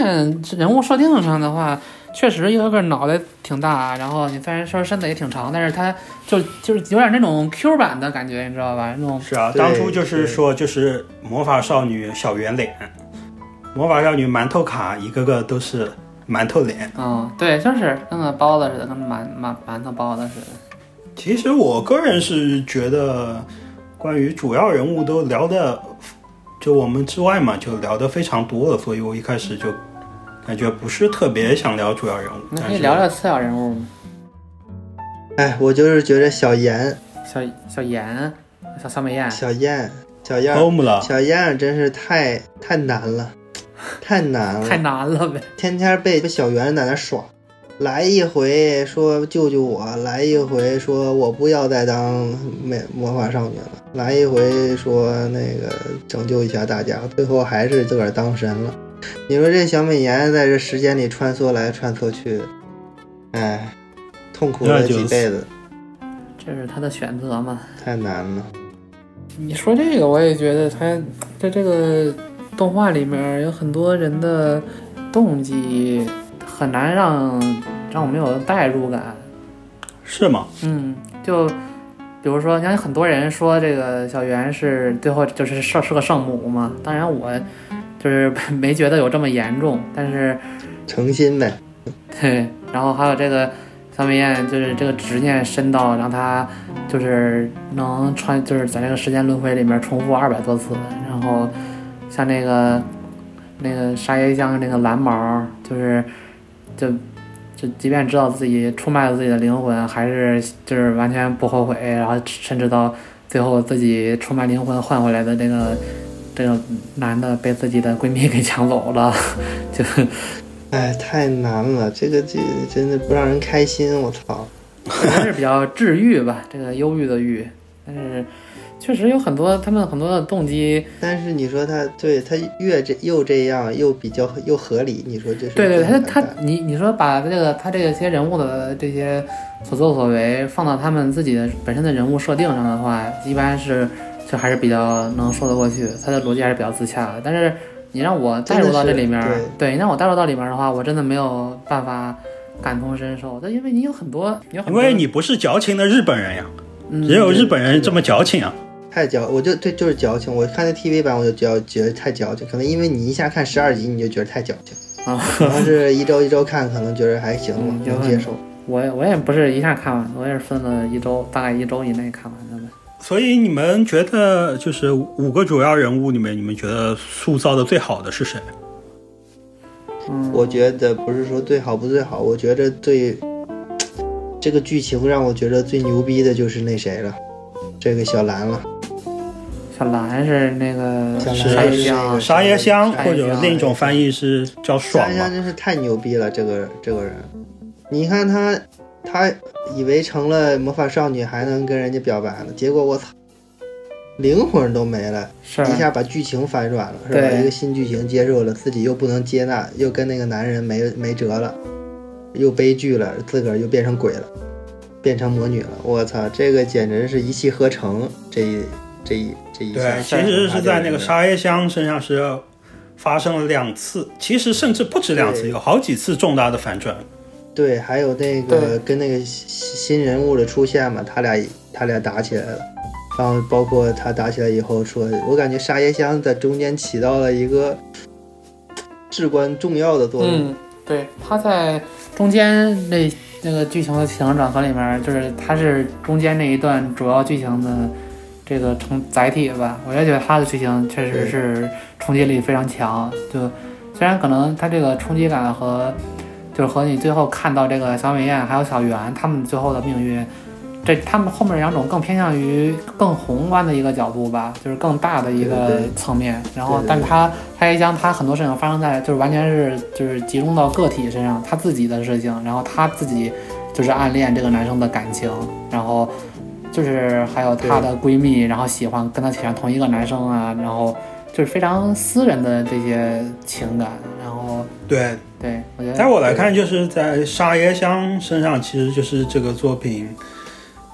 人物设定上的话，确实有个脑袋挺大，然后你虽然说身子也挺长，但是他就就是有点那种 Q 版的感觉，你知道吧？那种是啊，当初就是说就是魔法少女小圆脸，魔法少女馒头卡一个个都是馒头脸。嗯，对，就是跟个包子似的，跟馒馒馒头包子似的。其实我个人是觉得，关于主要人物都聊的，就我们之外嘛，就聊的非常多了，所以我一开始就感觉不是特别想聊主要人物。那可以聊聊次要人物吗？哎，我就是觉得小严、小小严，小小美艳，小燕、小燕、home 了，小燕真是太太难了，[laughs] 太难了，太难了呗。天天被被小圆在那耍，来一回说救救我，来一回说我不要再当美魔法少女了，来一回说那个拯救一下大家，最后还是自个儿当神了。你说这小美颜在这时间里穿梭来穿梭去，哎，痛苦了几辈子，这是他的选择嘛？太难了。你说这个，我也觉得他在这个动画里面有很多人的动机很难让让我们有代入感。是吗？嗯，就比如说，像很多人说这个小圆是最后就是是是个圣母嘛，当然我就是没觉得有这么严重，但是诚心呗，对，然后还有这个小美艳，就是这个执念深到让她就是能穿，就是在这个时间轮回里面重复二百多次。然后像那个那个沙耶香那个蓝毛，就是就就即便知道自己出卖了自己的灵魂，还是就是完全不后悔，然后甚至到最后自己出卖灵魂换回来的那个这个男的被自己的闺蜜 [laughs] 给抢走了，[laughs] 就。哎，太难了，这个这真的不让人开心，我操！可能是比较治愈吧，这个忧郁的郁，但是确实有很多他们很多的动机，但是你说他对他越这又这样又比较又合理，你说这是对对，他他你你说把这个他这个些人物的这些所作所为放到他们自己的本身的人物设定上的话，一般是就还是比较能说得过去，他的逻辑还是比较自洽的。但是你让我带入到这里面，对，你让我带入到里面的话，我真的没有办法感同身受。但因为你有很多，有很多，因为你不是矫情的日本人呀，嗯只有日本人这么矫情啊。太矫，我就对就是矫情。我看那 TV 版我就觉觉得太矫情，可能因为你一下看十二集你就觉得太矫情，啊。要是一周一周看，可能觉得还行吧嗯，能接受。我我也不是一下看完，我也是分了一周，大概一周以内看完的呗。所以你们觉得，就是五个主要人物里面，你们觉得塑造的最好的是谁？嗯，我觉得不是说最好不最好，我觉得最这个剧情让我觉得最牛逼的就是那谁了，这个小兰了。小兰是那个沙是那耶香个，沙耶香，或者香另一种翻译是叫爽沙香嘛？真是太牛逼了，这个这个人，你看他，他以为成了魔法少女还能跟人家表白呢，结果我操，灵魂都没了，是一下把剧情反转了，是吧？对一个新剧情接受了，自己又不能接纳，又跟那个男人没没辙了，又悲剧了，自个儿又变成鬼了，变成魔女了，我操，这个简直是一气呵成，这一这一这一对，下其实是在那个沙耶香身上是发生了两次，其实甚至不止两次，有好几次重大的反转。对，还有那个跟那个新新人物的出现嘛，他俩他俩打起来了，然后包括他打起来以后说，我感觉沙耶香在中间起到了一个至关重要的作用。嗯，对，他在中间那那个剧情的起承转合里面，就是他是中间那一段主要剧情的这个承载体吧。我也觉得他的剧情确实是冲击力非常强。就虽然可能他这个冲击感和就是和你最后看到这个小美艳还有小圆他们最后的命运，这他们后面两种更偏向于更宏观的一个角度吧，就是更大的一个层面。然后但是它它也将他很多事情发生在就是完全是就是集中到个体身上，他自己的事情，然后他自己就是暗恋这个男生的感情，然后就是还有她的闺蜜，然后喜欢跟她喜欢同一个男生啊，然后就是非常私人的这些情感，然后对，对我觉得在我来看，就是在沙耶香身上，其实就是这个作品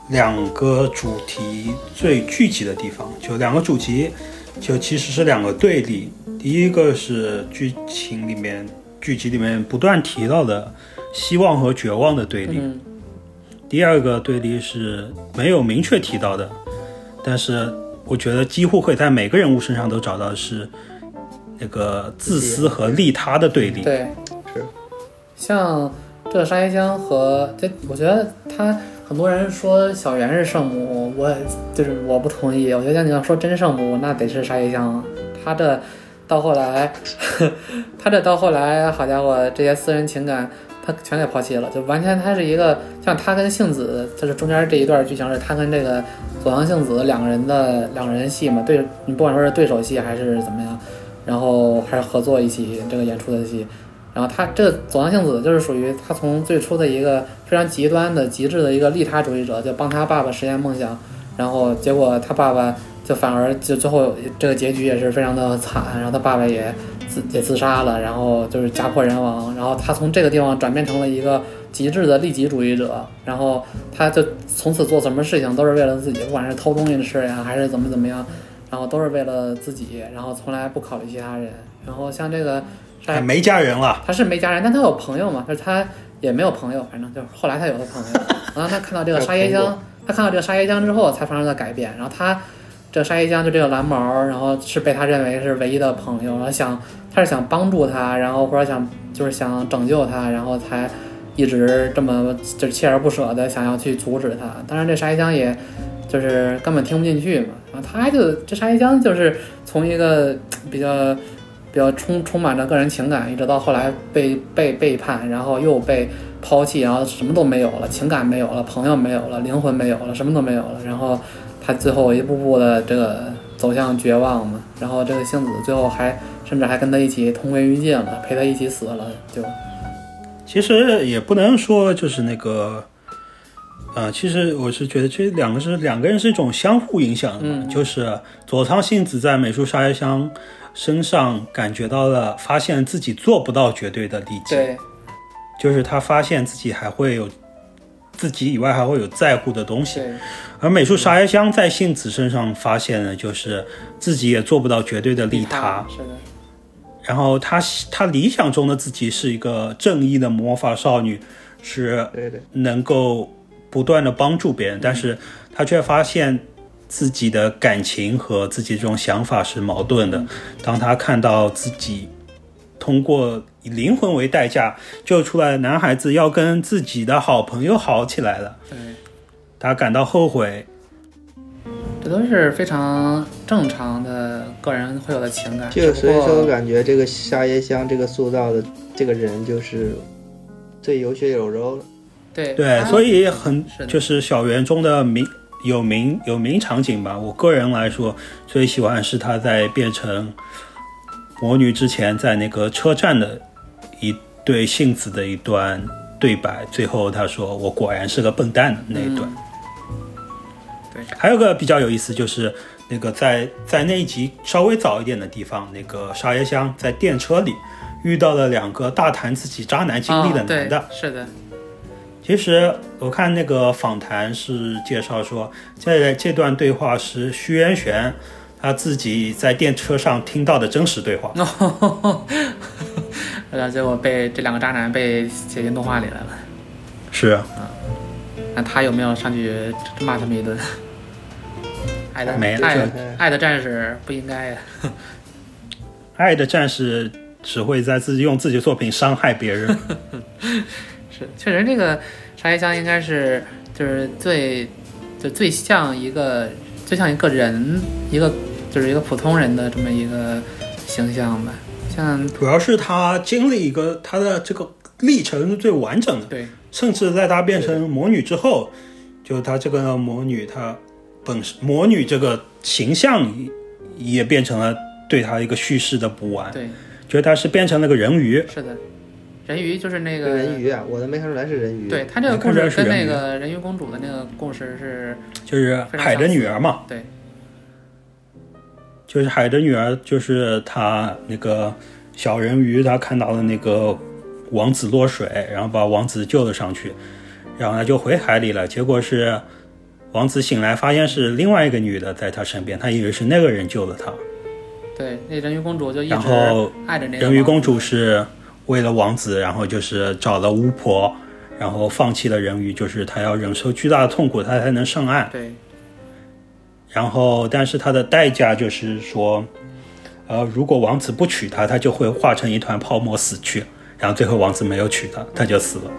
两个主题最聚集的地方。就两个主题，就其实是两个对立。第一个是剧情里面剧集里面不断提到的希望和绝望的对立，嗯第二个对立是没有明确提到的，但是我觉得几乎会在每个人物身上都找到是那个自私和利他的对立。对是像这个沙耶香和这，我觉得他很多人说小圆是圣母，我就是我不同意。我觉得你要说真圣母，那得是沙耶香。他这到后来，[laughs] 他这到后来，好家伙，这些私人情感他全给抛弃了，就完全他是一个像他跟杏子，就是中间这一段剧情是他跟这个佐藤杏子两个人的两个人戏嘛，对你不管说是对手戏还是怎么样，然后还是合作一起这个演出的戏。然后他这个佐藤杏子就是属于他从最初的一个非常极端的极致的一个利他主义者，就帮他爸爸实现梦想，然后结果他爸爸就反而就最后这个结局也是非常的惨，然后他爸爸也自也自杀了，然后就是家破人亡，然后他从这个地方转变成了一个极致的利己主义者，然后他就从此做什么事情都是为了自己，不管是偷东西的事呀，还是怎么怎么样，然后都是为了自己，然后从来不考虑其他人，然后像这个他没家人了，他是没家人，但他有朋友嘛，就是他也没有朋友，反正就是后来他有了朋友，然后他看到这个 [laughs] 沙耶还有朋香，他看到这个沙耶香之后才发生了改变，然后他这沙耶香就这个蓝毛，然后是被他认为是唯一的朋友，然后想他是想帮助他，然后或者想就是想拯救他，然后才一直这么就是锲而不舍的想要去阻止他，当然这沙耶香也就是根本听不进去嘛，然后他就这沙耶香就是从一个比较。比较充充满着个人情感，一直到后来被被背叛，然后又被抛弃，然后什么都没有了，情感没有了，朋友没有了，灵魂没有了，什么都没有了。然后他最后一步步的这个走向绝望嘛，然后这个杏子最后还甚至还跟他一起同归于尽了，陪他一起死了，就其实也不能说就是那个，呃，其实我是觉得这两个是两个人是一种相互影响的嘛，嗯。就是佐仓幸子在美术沙耶香身上感觉到了，发现自己做不到绝对的理解，对。就是他发现自己还会有自己以外还会有在乎的东西，而美术沙耶香在杏子身上发现的就是自己也做不到绝对的利他，是的，然后他他理想中的自己是一个正义的魔法少女，是能够不断的帮助别人，但是他却发现自己的感情和自己这种想法是矛盾的。当他看到自己通过以灵魂为代价救出来的男孩子要跟自己的好朋友好起来了，对，他感到后悔。这都是非常正常的个人会有的情感。就所以说我感觉这个沙耶香这个塑造的这个人就是最有血有肉了。对对，他所以很是就是小圆中的名有名有名场景吧。我个人来说，最喜欢是他在变成魔女之前，在那个车站的一对幸子的一段对白，最后他说：“我果然是个笨蛋”的那一段。嗯对还有个比较有意思，就是那个在在那一集稍微早一点的地方，那个沙耶香在电车里遇到了两个大谈自己渣男经历的男的。是的，其实我看那个访谈是介绍说，在这段对话是徐渊玄他自己在电车上听到的真实对话。然 [laughs] 后结果被这两个渣男被写进动画里来了。是啊，那他有没有上去骂他们一顿？爱的 [laughs] 没爱这爱的战士不应该呀。[laughs] 爱的战士只会在自己用自己的作品伤害别人。[laughs] 是，确实这个沙耶香应该是就是最就最像一个最像一个人，一个就是一个普通人的这么一个形象吧。像主要是他经历一个他的这个历程是最完整的，对。甚至在他变成魔女之后，就他这个魔女，她本身魔女这个形象也也变成了对他一个叙事的补完，对，觉得他是变成了个人鱼，是的，人鱼就是那个人鱼啊，我都没看出来是人鱼。对他这个故事跟那个人鱼公主的那个故事是就是海的女儿嘛，对就是海的女儿，就是她那个小人鱼，她看到了那个王子落水，然后把王子救了上去，然后她就回海里了。结果是王子醒来，发现是另外一个女的在他身边，他以为是那个人救了他。对，那人鱼公主就一直爱着那个人鱼公主是为了王子，然后就是找了巫婆，然后放弃了人鱼，就是她要忍受巨大的痛苦，她才能上岸。对然后，但是他的代价就是说，呃，如果王子不娶她，她就会化成一团泡沫死去。然后最后王子没有娶她，她就死了。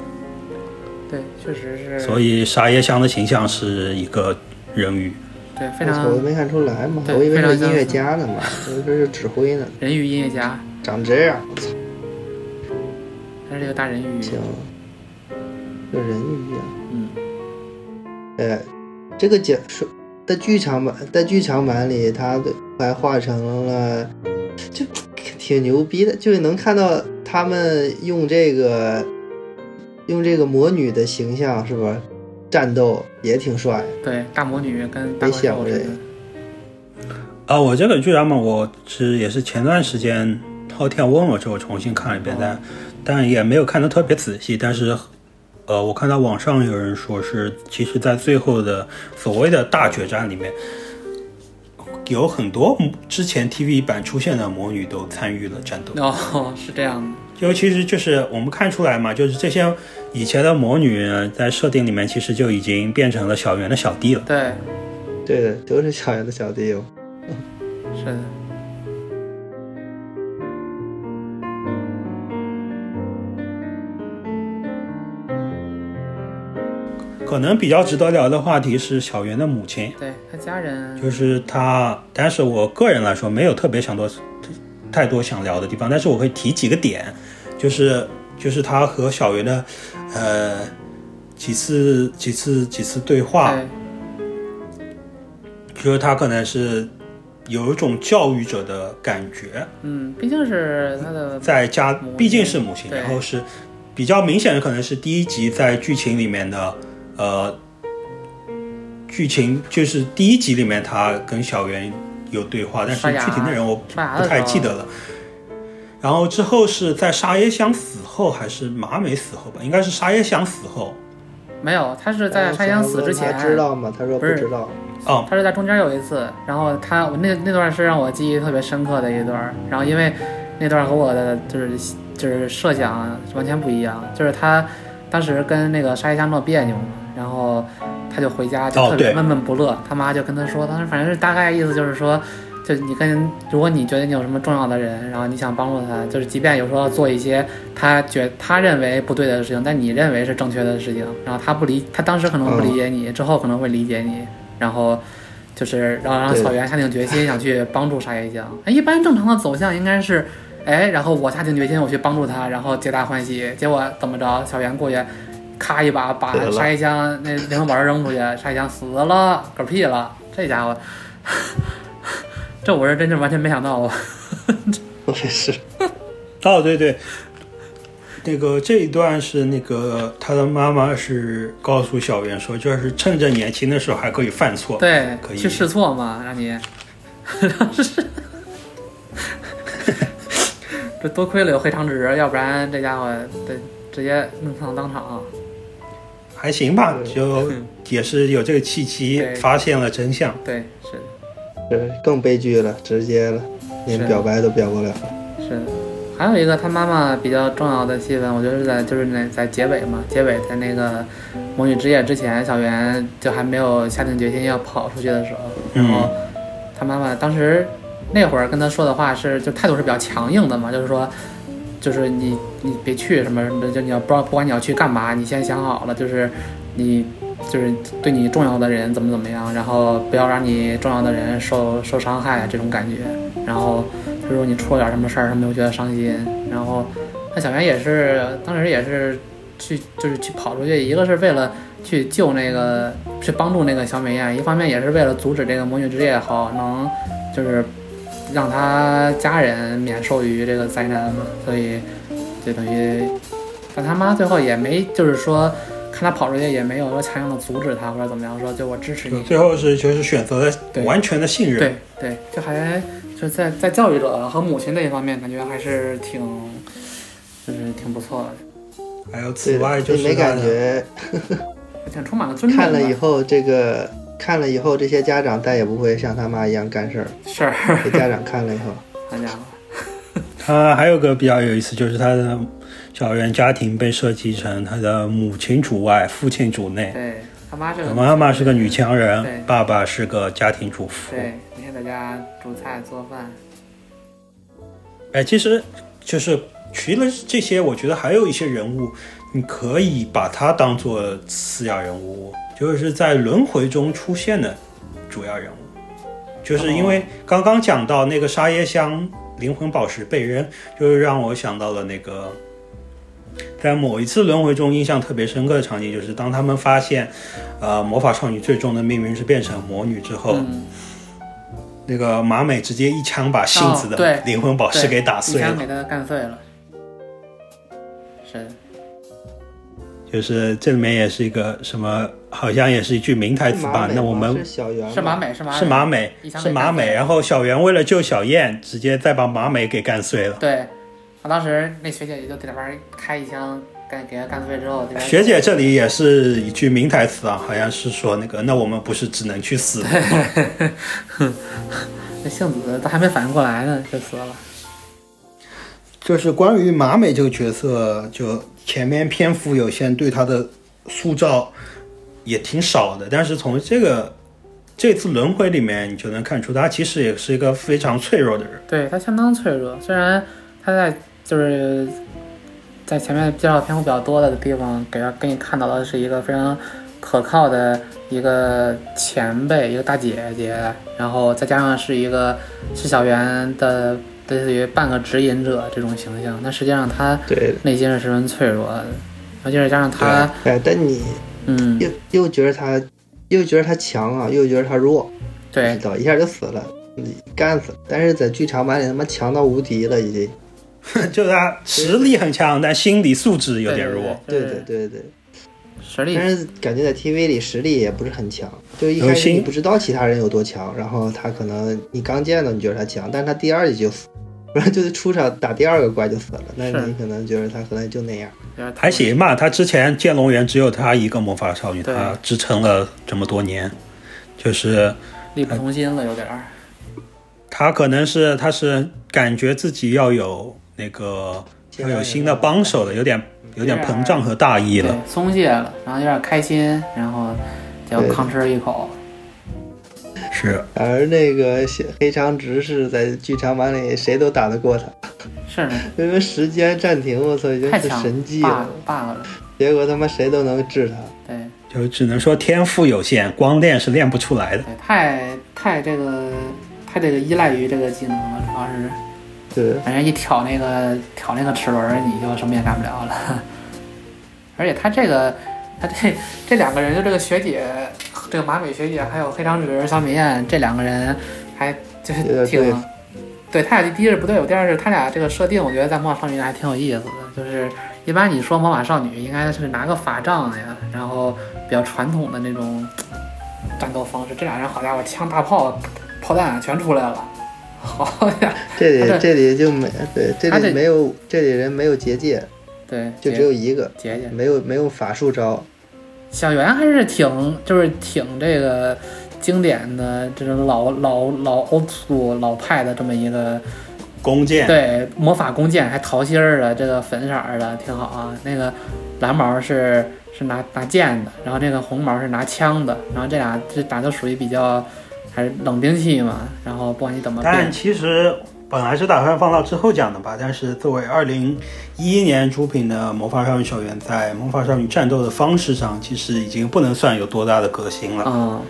对，确实是，所以沙耶香的形象是一个人鱼。对非我操，我常没看出来嘛，我以为是音乐家呢嘛，我以为是指挥呢，人鱼音乐家，长这样，我操，他是一个大人鱼，行，这人鱼啊。嗯，呃，这个解说在剧场版，在剧场版里，他的还画成了，就挺牛逼的，就是能看到他们用这个用这个魔女的形象，是吧？战斗也挺帅。对，大魔女跟大没怪兽似的想这，啊，我这个剧场版我是也是前段时间后天问我之后重新看了一遍，但但也没有看得特别仔细。但是，呃，我看到网上有人说是，其实，在最后的所谓的大决战里面，有很多之前 TV 版出现的魔女都参与了战斗。哦，是这样的，就其实就是我们看出来嘛，就是这些以前的魔女在设定里面其实就已经变成了小圆的小弟了。对，对的，都是小圆的小弟哦。是的，可能比较值得聊的话题是小圆的母亲。对他家人，就是他，但是我个人来说没有特别想多太多想聊的地方，但是我会提几个点，就是就是他和小圆的呃几次几次几次对话，对，就是他可能是有一种教育者的感觉，嗯，毕竟是他的在家毕竟是母亲，然后是比较明显的可能是第一集在剧情里面的呃剧情就是第一集里面他跟小圆有对话，但是具体内容我不太记得了。然后之后是在沙耶香死后还是马美死后吧？应该是沙耶香死后。没有，他是在沙耶香死之前他知道吗？他说不知道。哦，他是在中间有一次，然后他我那那段是让我记忆特别深刻的一段，然后因为那段和我的就是就是设想完全不一样，就是他当时跟那个沙耶香闹别扭他就回家就特别闷闷不乐，他妈就跟他说，当时反正是大概意思就是说。就你跟，如果你觉得你有什么重要的人，然后你想帮助他，就是即便有时候做一些他觉他认为不对的事情，但你认为是正确的事情，然后他不理，他当时可能不理解你，之后可能会理解你，然后就是让让对草原下定决心想去帮助沙耶香。哎一般正常的走向应该是，哎，然后我下定决心我去帮助他，然后皆大欢喜。结果怎么着？小袁过去，咔一把把沙耶香那灵魂宝石扔出去，沙耶香死了，嗝屁了。这家伙，[laughs] 这我是真是完全没想到啊！我也是。哦，对对，那个这一段是那个他的妈妈是告诉小圆说，就是趁着年轻的时候还可以犯错。对可，以去试错嘛，让你。[laughs] [laughs] 这多亏了有黑长直，要不然这家伙得直接弄上当场。还行吧，就也是有这个契机发现了真相。对，是的，这更悲剧了，直接了，连表白都表不了。是的。还有一个他妈妈比较重要的戏份，我觉得是在就是那在结尾嘛，结尾在那个魔女之夜之前，小圆就还没有下定决心要跑出去的时候，然后他妈妈当时那会儿跟他说的话是，就态度是比较强硬的嘛，就是说，就是你你别去什么什么的，就你要不知道不管你要去干嘛，你先想好了，就是你就是对你重要的人怎么怎么样，然后不要让你重要的人受受伤害这种感觉。然后如说你出了点什么事儿，他们就觉得伤心。然后那小袁也是当时也是去就是去跑出去，一个是为了去救那个去帮助那个小美艳，一方面也是为了阻止这个魔女之夜好能就是让他家人免受于这个灾难嘛。所以就等于，但他妈最后也没就是说。看他跑出去也没有说强硬的阻止他或者怎么样，说就我支持你。最后是就是选择了完全的信任。对对，就还就在在教育者和母亲这一方面，感觉还是挺就是挺不错的。还有此外就是没感觉，[laughs] 挺充满了尊重。看了以后，这个看了以后，这些家长再也不会像他妈一样干事儿。是。给家长看了以后，[laughs] 好家伙。他还有个比较有意思，就是他的。小圆家庭被设计成他的母亲主外，父亲主内。对他妈是妈妈是个女强人，爸爸是个家庭主妇。对，每天在家煮菜做饭。哎，其实就是除了这些，我觉得还有一些人物，你可以把他当做次要人物，就是在轮回中出现的主要人物。就是因为刚刚讲到那个沙耶香灵魂宝石被扔，就是让我想到了那个。在某一次轮回中，印象特别深刻的场景，就是当他们发现，呃，魔法少女最终的命运是变成魔女之后，那个马美直接一枪把杏子的灵魂宝石给打碎了，一枪给他干碎了。是，就是这里面也是一个什么，好像也是一句名台词吧？那我们是小圆，是马美，是马是马美，是马美。然后小圆为了救小燕，直接再把马美给干碎了。对。当时那学姐也就在那边开一枪，干给他干碎之后，学姐这里也是一句名台词啊，好像是说那个，那我们不是只能去死吗？[laughs] 那杏子都还没反应过来呢，就死了。就是关于马美这个角色，就前面篇幅有限，对她的塑造也挺少的，但是从这个这次轮回里面，你就能看出他其实也是一个非常脆弱的人。对他相当脆弱，虽然他在。就是在前面介绍篇幅比较多的地方，给他给你看到的是一个非常可靠的一个前辈，一个大姐姐，然后再加上是一个是小圆的类似于半个指引者这种形象。但实际上他内心是十分脆弱的，尤其是加上他，哎，但你，嗯，又又觉得他，又觉得他强啊，又觉得他弱，对，一下就死了，干死。但是在剧场版里，他妈强到无敌了，已经。[laughs] 就是他实力很强，但心理素质有点弱。对对对对，实力。但是感觉在 TV 里实力也不是很强。就一开始你不知道其他人有多强，然后他可能你刚见到你觉得他强，但是他第二集就死，不然就是出场打第二个怪就死了。那你可能觉得他可能就那样。还行吧，他之前剑龙园只有他一个魔法少女，他支撑了这么多年，就是力不从心了，有点儿。他可能是他是感觉自己要有。那个要有新的帮手了，有点有点膨胀和大意了，松懈了，然后有点开心，然后就吭哧一口。是，而那个黑长直是在剧场版里谁都打得过他，是，[laughs] 因为时间暂停，我操，已经是神技了，bug 了，结果他妈谁都能治他，对，就只能说天赋有限，光练是练不出来的，对，太太这个太这个依赖于这个技能了，主要是。对，反正一挑那个挑那个齿轮，你就什么也干不了了。[laughs] 而且他这个，他这这两个人，就这个学姐，这个马美学姐，还有黑长直、小美艳这两个人，还就是挺，对他俩第一是不对，我第二是他俩这个设定，我觉得在魔法少女还挺有意思的。就是一般你说魔法少女，应该是拿个法杖呀，然后比较传统的那种战斗方式。这俩人好家伙，枪、大炮、炮弹全出来了。好呀，这里这里就没对，这里没有这里人没有结界，对，就只有一个结界，没有没有法术招。小圆还是挺就是挺这个经典的这种老老老 old school 老派的这么一个弓箭，对，魔法弓箭还桃心儿的，这个粉色的挺好啊。那个蓝毛是是拿拿剑的，然后这个红毛是拿枪的，然后这俩这俩都属于比较。还是冷兵器嘛，然后不管你怎么。但其实本来是打算放到之后讲的吧，但是作为二零一一年出品的《魔法少女小圆》，在魔法少女战斗的方式上，其实已经不能算有多大的革新了。嗯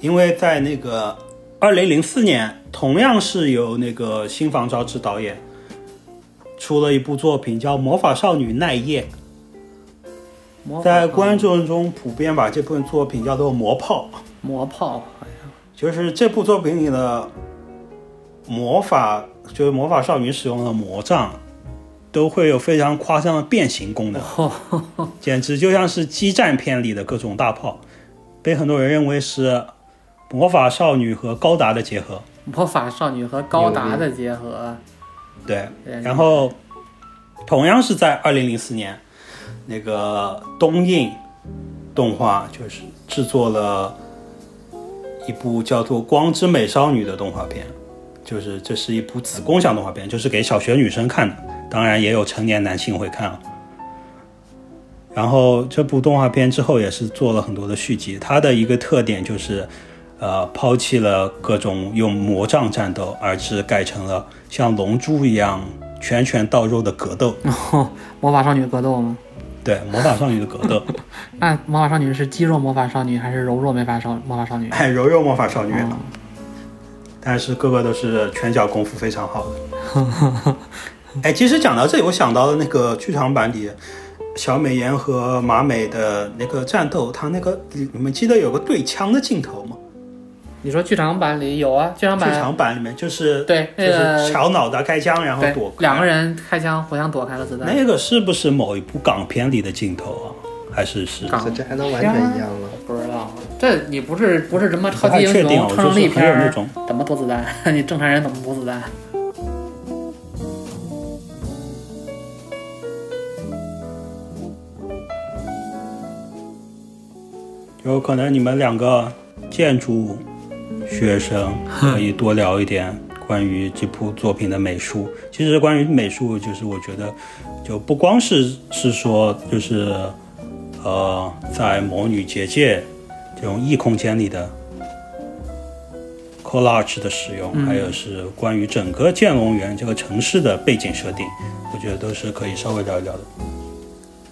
因为在那个二零零四年，同样是由那个新房昭之导演出了一部作品叫《魔法少女奈叶》，魔在观众中普遍把这部作品叫做“魔炮”。魔炮好像就是这部作品里的魔法，就是魔法少女使用的魔杖，都会有非常夸张的变形功能，简直就像是激战片里的各种大炮，被很多人认为是魔法少女和高达的结合。魔法少女和高达的结合，对，对。然后同样是在二零零四年，那个东映动画就是制作了一部叫做《光之美少女》的动画片，就是这是一部子宫向动画片，就是给小学女生看的，当然也有成年男性会看啊。然后这部动画片之后也是做了很多的续集，它的一个特点就是，呃，抛弃了各种用魔杖战斗，而是改成了像龙珠一样拳拳到肉的格斗。魔法少女格斗吗？对，魔法少女的格斗，[laughs] 那魔法少女是肌肉魔法少女还是柔弱魔法少魔法少女？哎，柔弱魔法少女，哦但是个个都是拳脚功夫非常好的。[laughs] 哎，其实讲到这里，我想到了那个剧场版里小美妍和马美的那个战斗，他那个你你们记得有个对枪的镜头吗？你说剧场版里有啊？剧场版剧场版里面就是对就那个是小脑袋开枪，然后躲开两个人开枪互相躲开了子弹。那个是不是某一部港片里的镜头啊？还是是？港这还能完全一样吗？不知道，这你不是不是什么超级英雄、确定哦，超能力就是很有片儿，那种怎么躲子弹？你正常人怎么躲子弹？有可能你们两个建筑学生可以多聊一点关于这部作品的美术。其实关于美术，就是我觉得就不光是是说就是呃在魔女结界这种异空间里的 collage 的使用，嗯还有是关于整个剑龙园这个城市的背景设定，我觉得都是可以稍微聊一聊的。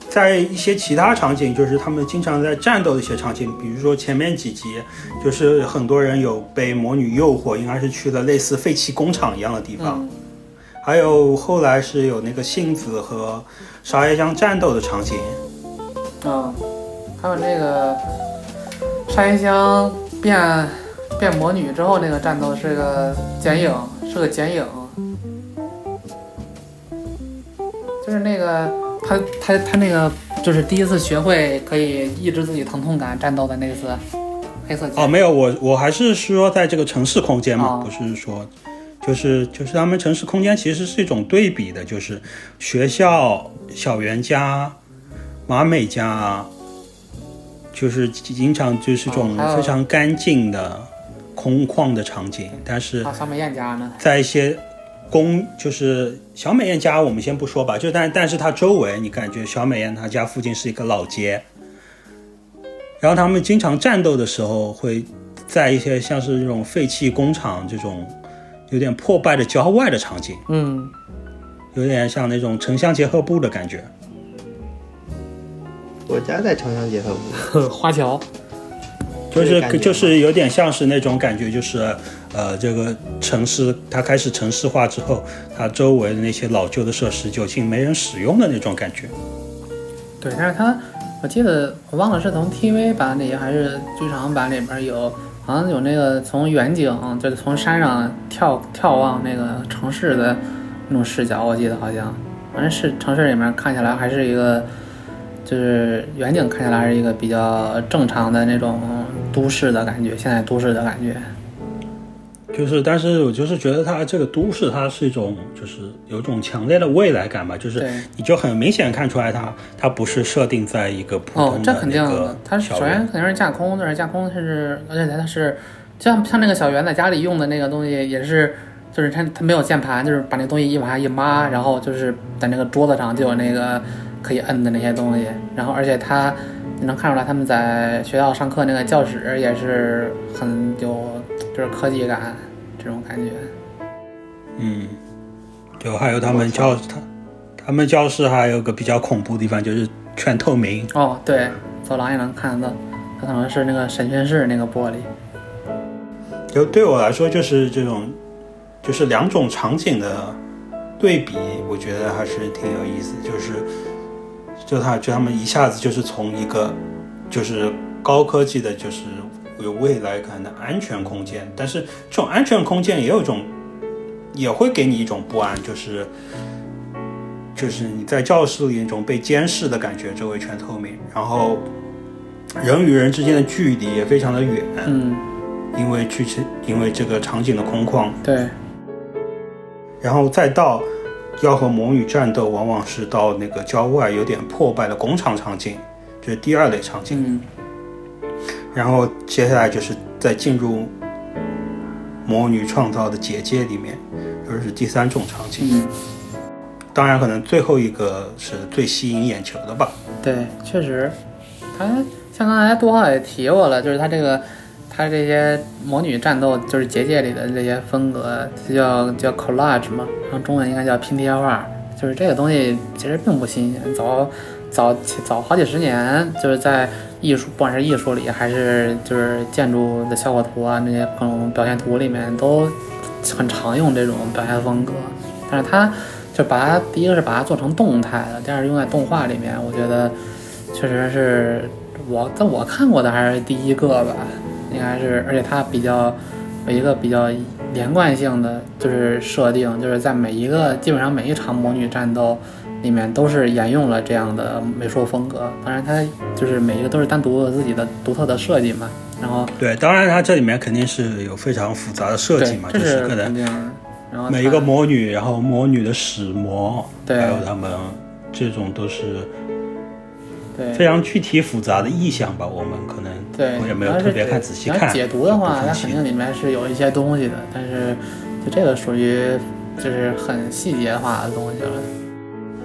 在一些其他场景，就是他们经常在战斗的一些场景，比如说前面几集，就是很多人有被魔女诱惑，应该是去了类似废弃工厂一样的地方。嗯还有后来是有那个杏子和沙耶香战斗的场景，嗯，还有那个沙耶香变变魔女之后那个战斗是个剪影，是个剪影，就是那个他他他那个就是第一次学会可以抑制自己疼痛感战斗的那次黑色哦，没有，我我还是说在这个城市空间嘛，哦不是说，就是就是他们城市空间其实是一种对比的，就是学校、小园家、马美家，就是经常就是这种非常干净的、空旷的场景，但是啊小美艳家呢，在一些公就是小美艳家，我们先不说吧，就但但是它周围，你感觉小美艳她家附近是一个老街，然后他们经常战斗的时候，会在一些像是这种废弃工厂这种有点破败的郊外的场景，嗯，有点像那种城乡结合部的感觉。我家在城乡结合部，[laughs] 花桥，就是就是有点像是那种感觉，就是呃，这个城市它开始城市化之后，它周围的那些老旧的设施就已经没人使用的那种感觉。对，但是它我记得我忘了是从 TV 版里还是剧场版里边有，好像有那个从远景，就是从山上眺眺望那个城市的那种视角，我记得好像，反正是城市里面看起来还是一个，就是远景看起来是一个比较正常的那种都市的感觉，现在都市的感觉。就是，但是我就是觉得它这个都市，它是一种就是有一种强烈的未来感吧，就是，你就很明显看出来它它不是设定在一个普哦通，的这肯定的，它首先。肯定是架空，但是架空它是，而且它是像像那个小圆在家里用的那个东西也是，就是它它没有键盘，就是把那东西一往下一抹，然后就是在那个桌子上就有那个可以摁的那些东西，然后而且他你能看出来他们在学校上课那个教室也是很有就是科技感这种感觉。嗯，就还有他们教他他们教室还有个比较恐怖的地方，就是全透明。哦，对，走廊也能看得到，它可能是那个审讯室那个玻璃。就对我来说，就是这种，就是两种场景的对比，我觉得还是挺有意思。就是，就他就他们一下子就是从一个就是高科技的，就是有未来感的安全空间，但是这种安全空间也有一种。也会给你一种不安，就是就是你在教室里那种被监视的感觉，周围全透明，然后人与人之间的距离也非常的远，嗯，因为去因为这个场景的空旷，对，然后再到要和魔女战斗，往往是到那个郊外有点破败的工厂场景，这是第二类场景，嗯，然后接下来就是再进入魔女创造的结界里面。就是第三种场景，嗯，当然可能最后一个是最吸引眼球的吧。对，确实，他像刚才多浩也提过了，就是他这个，它这些魔女战斗，就是结界里的这些风格，叫叫 collage 嘛，然后中文应该叫拼贴画，就是这个东西其实并不新鲜，早早早好几十年，就是在艺术，不管是艺术里还是就是建筑的效果图啊，那些各种表现图里面都。很常用这种表现风格，但是它就把它第一个是把它做成动态的，第二用在动画里面，我觉得确实是我在我看过的还是第一个吧，应该是，而且它比较有一个比较连贯性的就是设定，就是在每一个基本上每一场魔女战斗里面都是沿用了这样的美术风格，当然它就是每一个都是单独有自己的独特的设计嘛。然后对，当然它这里面肯定是有非常复杂的设计嘛，就是可能每一个魔女，然后魔女的使魔，还有他们这种都是对非常具体复杂的意象吧。我们可能对也没有特别看仔细看解读的话，它肯定里面是有一些东西的，但是就这个属于就是很细节化的东西了。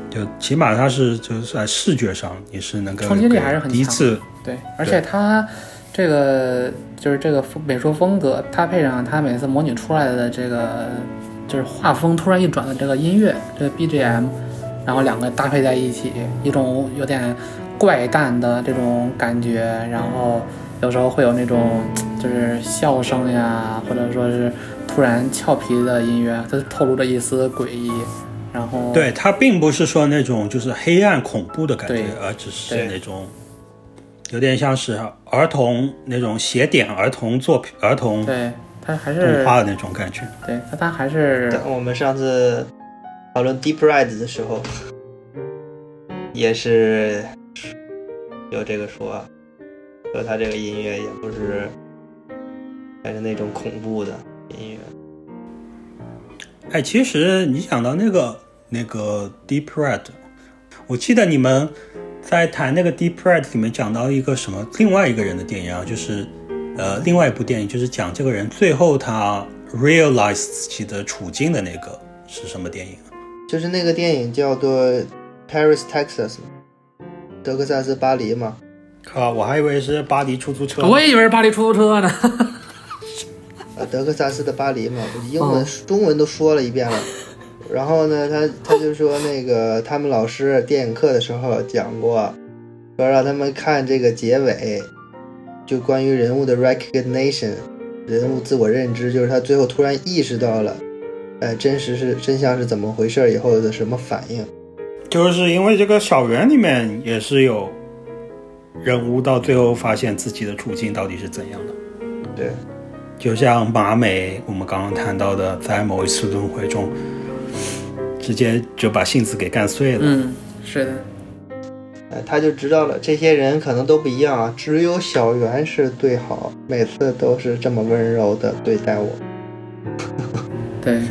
就起码它是就是在视觉上你是能够冲击力还是很强，对，而且它。这个就是这个美术风格，搭配上它每次模拟出来的这个就是画风突然一转的这个音乐，这个 BGM，然后两个搭配在一起，一种有点怪诞的这种感觉，然后有时候会有那种 [tsk] 就是笑声呀，或者说是突然俏皮的音乐，它透露着一丝诡异，然后对它并不是说那种就是黑暗恐怖的感觉，而只是那种。有点像是儿童那种写点儿童作品、儿童对，它还是动画的那种感觉。对，它它还是我们上次讨论 Deep Red 的时候，也是有这个说，说他这个音乐也不是还是那种恐怖的音乐。哎，其实你想到那个那个 Deep Red，我记得你们。在谈那个《Deep Red》里面讲到一个什么另外一个人的电影啊，就是，呃，另外一部电影就是讲这个人最后他 realize 自己的处境的那个是什么电影啊？就是那个电影叫做《Paris Texas》德克萨斯巴黎嘛。靠，我还以为是巴黎出租车。我也以为是巴黎出租车呢。啊，德克萨斯的巴黎嘛，英文、中文都说了一遍了。然后呢，他他就说那个他们老师电影课的时候讲过，说让他们看这个结尾，就关于人物的 recognition，人物自我认知，就是他最后突然意识到了，呃，真实是真相是怎么回事以后的什么反应，就是因为这个小圆里面也是有人物到最后发现自己的处境到底是怎样的，对，就像马美我们刚刚谈到的，在某一次轮回中。直接就把杏子给干碎了。嗯，是的。哎，他就知道了，这些人可能都不一样啊，只有小圆是最好，每次都是这么温柔的对待我。[laughs] 对。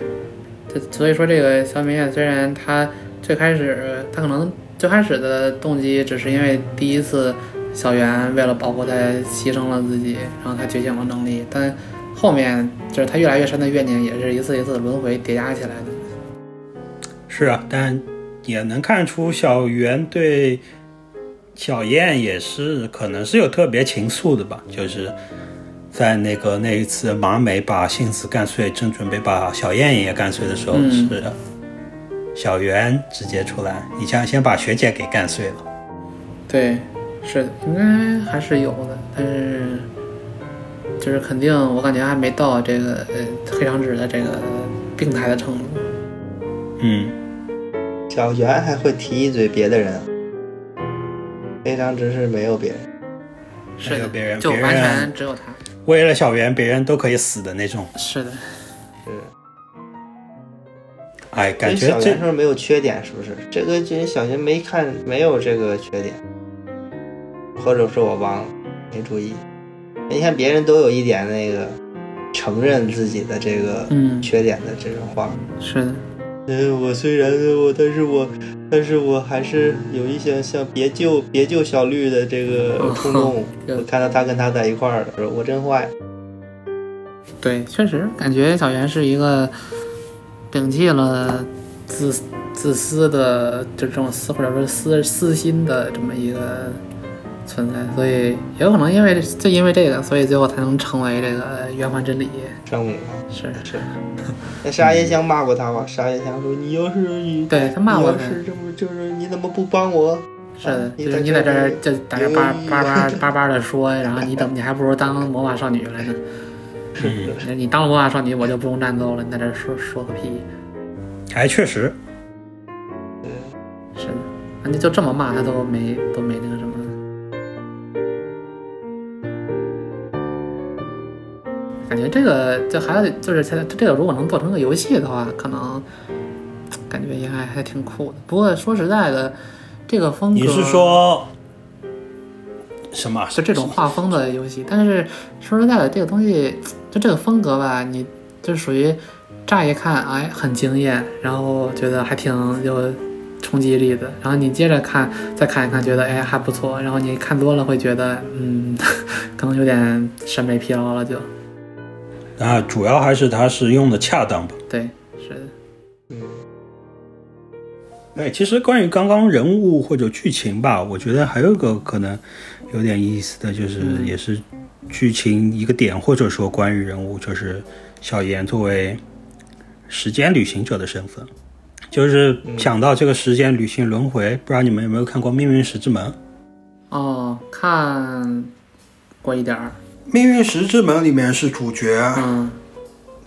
[laughs] 这所以说，这个小明艳虽然他最开始他可能最开始的动机只是因为第一次小圆为了保护他牺牲了自己，然后他觉醒了能力，但后面就是他越来越深的怨念也是一次一次的轮回叠加起来的。是啊，但也能看出小圆对小燕也是可能是有特别情愫的吧，就是在那个那一次马美把杏子干碎，正准备把小燕也干碎的时候，嗯是小圆直接出来，你想先把学姐给干碎了。对，是的，应该还是有的，但是就是肯定，我感觉还没到这个呃黑长直的这个病态的程度。嗯，小圆还会提一嘴别的人，黑长直是没有别人。是有别人就完全只有他。为了小圆，别人都可以死的那种。是的，是，哎，感觉小觉这圆是没有缺点，是不是？这个这小圆没看没有这个缺点，或者是我忘了，没注意。你看别人都有一点那个承认自己的这个嗯，缺点的这种话。是的，嗯，我虽然我，但是我，但是我还是有一些像别救别救小绿的这个冲动。有我看到他跟他在一块儿的时候，我真坏。对，确实感觉小圆是一个摒弃了自自私的就这种私或者说私私心的这么一个存在，所以也有可能因为就因为这个，所以最后才能成为这个圆环真理。圣母啊，是，是。[laughs] 那沙耶香骂过他吧？沙耶香说：“你要是你，对他骂过他，是这么就是你怎么不帮我？是就是你在这儿就在这儿叭叭叭叭叭的说，[laughs] 然后你怎么你还不如当魔法少女来呢？嗯，[laughs] 你当了魔法少女，我就不用战斗了，你在这说说个屁。还确实，是的，人家就这么骂他都没都没那个什么。感觉这个就还有就是它这个如果能做成个游戏的话，可能感觉应该还挺酷的。不过说实在的，这个风格你是说什么？就这种。画风的游戏，但是说实在的，这个东西就这个风格吧，你就属于乍一看哎很惊艳，然后觉得还挺有冲击力的，然后你接着看再看一看，觉得哎还不错，然后你看多了会觉得嗯，[laughs] 可能有点审美疲劳了就，啊，主要还是它是用的恰当吧。对，哎，其实关于刚刚人物或者剧情吧，我觉得还有一个可能有点意思的，就是嗯。也是剧情一个点，或者说关于人物，就是小严作为时间旅行者的身份，就是想到这个时间旅行轮回，不知道你们有没有看过《命运石之门》？《哦，看过一点儿，命运石之门》里面是主角，嗯。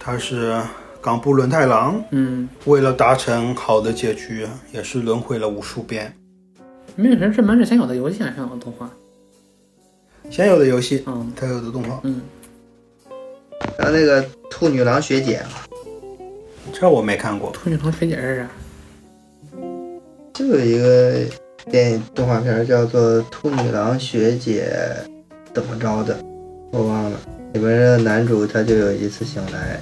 他是冈部伦太郎，嗯，为了达成好的结局，也是轮回了无数遍。《命运石之门》是先有的游戏还是先有的动画？先有的游戏，嗯才有的动画，嗯，然后那个兔女郎学姐啊，这我没看过。兔女郎学姐是啥？就有一个电影动画片叫做《兔女郎学姐怎么着的》，我忘了。里面的男主他就有一次醒来，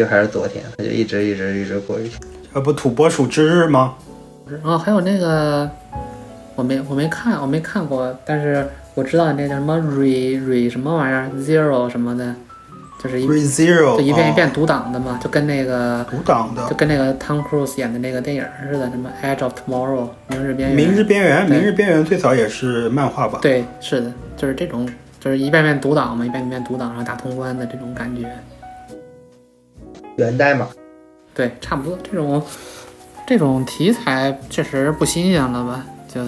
就还是昨天，他就一直一直一直过去。这不土拨鼠之日吗？然后还有那个，我没我没看我没看过，但是我知道那叫什么 re re 什么玩意儿 zero 什么的，就是一 Re Zero，就一遍一遍哦读档的嘛，就跟那个独挡的就跟那个 Tom Cruise 演的那个电影似的，什么 Edge of Tomorrow 明日边缘。明日边缘，明日边缘最早也是漫画吧？对，是的，就是这种，就是一遍遍读档嘛，一遍一遍读档，然后打通关的这种感觉。源代码，对，差不多这种这种题材确实不新鲜了吧？就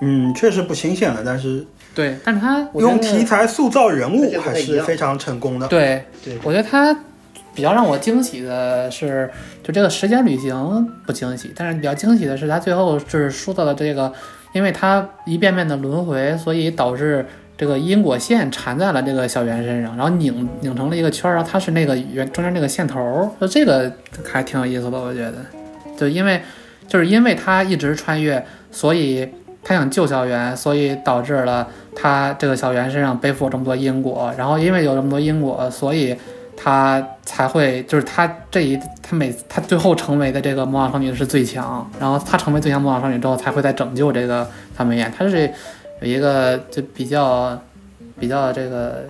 嗯，确实不新鲜了，但是对，但是他我用题材塑造人物还是非常成功的。对，对我觉得他比较让我惊喜的是，就这个时间旅行不惊喜，但是比较惊喜的是他最后就是说到了这个，因为他一遍遍的轮回，所以导致这个因果线缠在了这个小圆身上，然后拧拧成了一个圈儿，然后它是那个圆中间那个线头，就这个还挺有意思的，我觉得，就因为就是因为他一直穿越，所以。他想救小圆，所以导致了他这个小圆身上背负这么多因果，然后因为有这么多因果，所以他才会就是他这一他每他最后成为的这个魔法少女是最强，然后他成为最强魔法少女之后才会再拯救这个范美妍，他是有一个就比较比较这个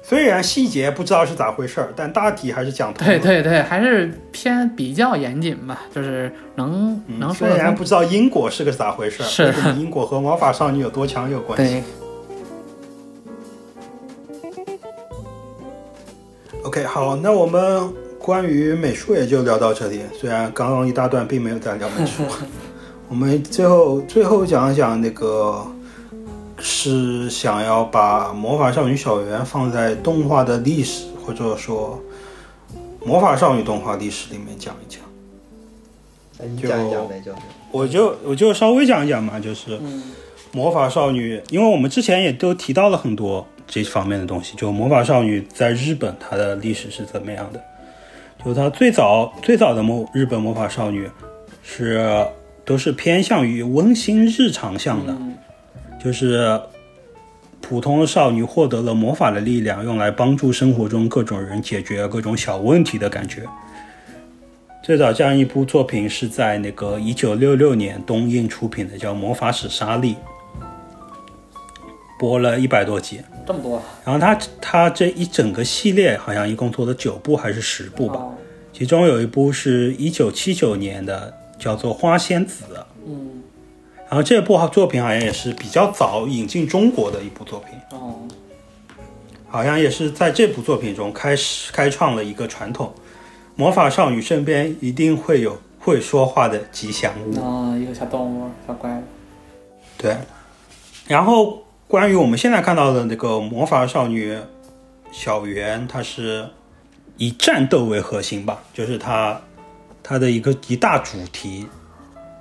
虽然细节不知道是咋回事儿，但大体还是讲通了。对对对，还是偏比较严谨吧，就是能嗯能说。虽然不知道因果是个咋回事儿，是因果和魔法少女有多强有关系？对，OK，好，那我们关于美术也就聊到这里。虽然刚刚一大段并没有在聊美术，[laughs] 我们最后最后讲一讲那个是想要把魔法少女小圆放在动画的历史，或者说魔法少女动画历史里面讲一讲。你讲一讲呗，就是我就我就稍微讲一讲嘛，就是魔法少女，因为我们之前也都提到了很多这方面的东西。就魔法少女在日本它的历史是怎么样的？就它最早最早的魔日本魔法少女是都是偏向于温馨日常向的，就是普通的少女获得了魔法的力量，用来帮助生活中各种人解决各种小问题的感觉。最早这样一部作品是在那个一九六六年东映出品的，叫《魔法使莎莉》，播了一百多集。这么多然后它它这一整个系列好像一共做了九部还是十部吧，哦其中有一部是一九七九年的，叫做《花仙子》。嗯，然后这部作品好像也是比较早引进中国的一部作品，哦，好像也是在这部作品中开始开创了一个传统：魔法少女身边一定会有会说话的吉祥物。啊，一个小动物，小怪物，对，然后关于我们现在看到的那个魔法少女小圆，它是以战斗为核心吧，就是它它的一个一大主题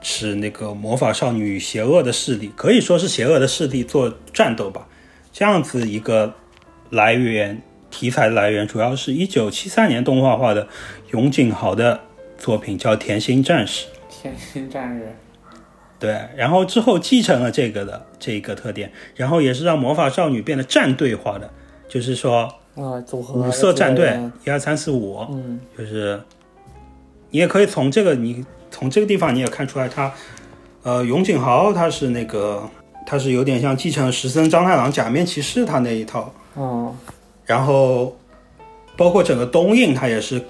是那个魔法少女与邪恶的势力，可以说是邪恶的势力做战斗吧，这样子一个来源题材来源，主要是一九七三年动画化的永井豪的作品叫《甜心战士》。甜心战士，对，然后之后继承了这个的这个特点，然后也是让魔法少女变得战队化的，就是说啊，组合五色战队嗯，一二三四五，嗯，就是你也可以从这个你从这个地方你也看出来他，呃，永井豪他是那个他是有点像继承石森章太郎假面骑士他那一套，哦，然后包括整个东映，他也是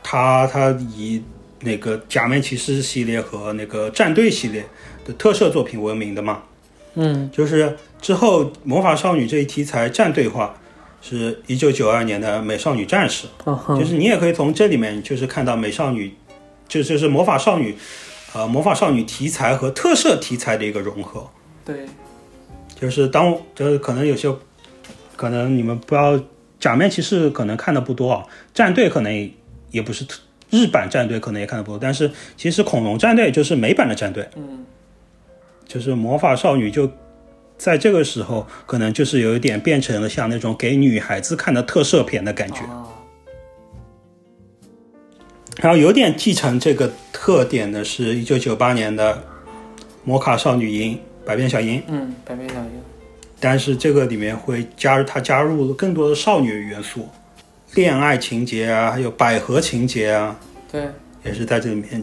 他他以那个假面骑士系列和那个战队系列的特色作品闻名的嘛。嗯，就是之后魔法少女这一题材战队化，是一九九二年的美少女战士，哦就是你也可以从这里面就是看到美少女，就就是魔法少女，呃，魔法少女题材和特摄题材的一个融合。对，就是当就是可能有些，可能你们不要假面骑士可能看的不多啊，战队可能也也不是特日版战队可能也看的不多，但是其实恐龙战队就是美版的战队，嗯，就是魔法少女就在这个时候可能就是有一点变成了像那种给女孩子看的特摄片的感觉，啊，然后有点继承这个特点的是一九九八年的摩卡少女樱百变小樱。嗯，百变小樱，但是这个里面会加入它加入了更多的少女元素，恋爱情节啊，还有百合情节啊，对，也是在这里面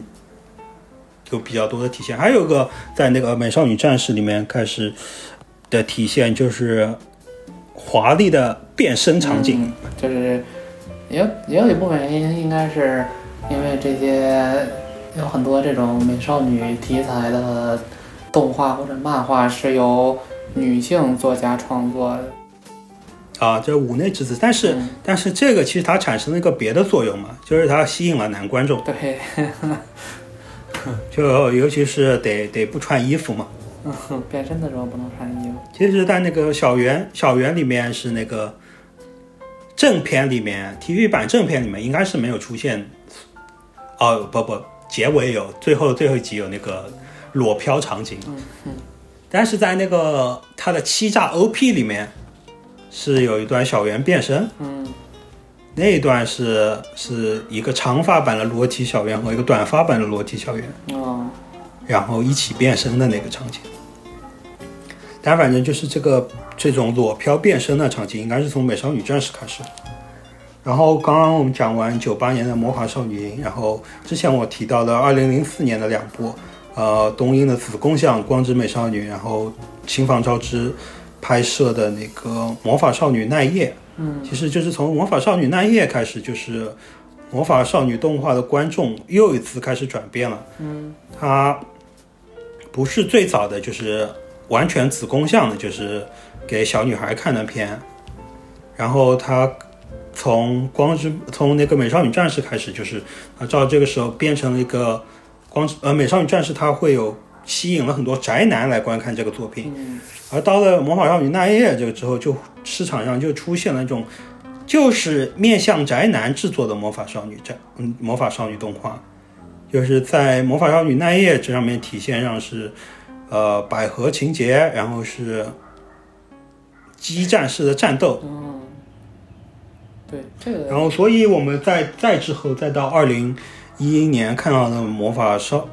有比较多的体现。还有一个在那个美少女战士里面开始的体现，就是华丽的变身场景。嗯就是也也有一部分原因，应该是因为这些有很多这种美少女题材的动画或者漫画是由女性作家创作的，啊，这五内之子，但是、嗯但是这个其实它产生了一个别的作用嘛，就是它吸引了男观众，对，就尤其是得得不穿衣服嘛。嗯，变身的时候不能穿衣服，其实，在那个小圆小圆里面是那个正片里面，体育版正片里面应该是没有出现。哦，不不，结尾有，最后最后一集有那个裸漂场景。嗯嗯，但是在那个他的欺诈 OP 里面是有一段小圆变身，嗯，那一段是是一个长发版的裸体小圆和一个短发版的裸体小圆。哦，然后一起变身的那个场景。但反正就是这个这种裸漂变身的场景，应该是从《美少女战士》开始。然后刚刚我们讲完九八年的《魔法少女樱》，然后之前我提到了二零零四年的两部，呃，东映的子宫像《光之美少女》，然后新房昭之拍摄的那个《魔法少女奈叶》。嗯，其实就是从《魔法少女奈叶》开始，就是魔法少女动画的观众又一次开始转变了。嗯，它不是最早的就是完全子宫像的，就是给小女孩看的片。然后它从光之从那个美少女战士开始，就是啊，照这个时候变成了一个光之呃美少女战士，它会有吸引了很多宅男来观看这个作品。嗯。而到了魔法少女奈叶这个之后，就市场上就出现了一种就是面向宅男制作的魔法少女战嗯魔法少女动画，就是在魔法少女奈叶这上面体现上是呃百合情节，然后是激战式的战斗，嗯，对这个，然后，所以我们在再之后，再到二零一一年看到的魔法少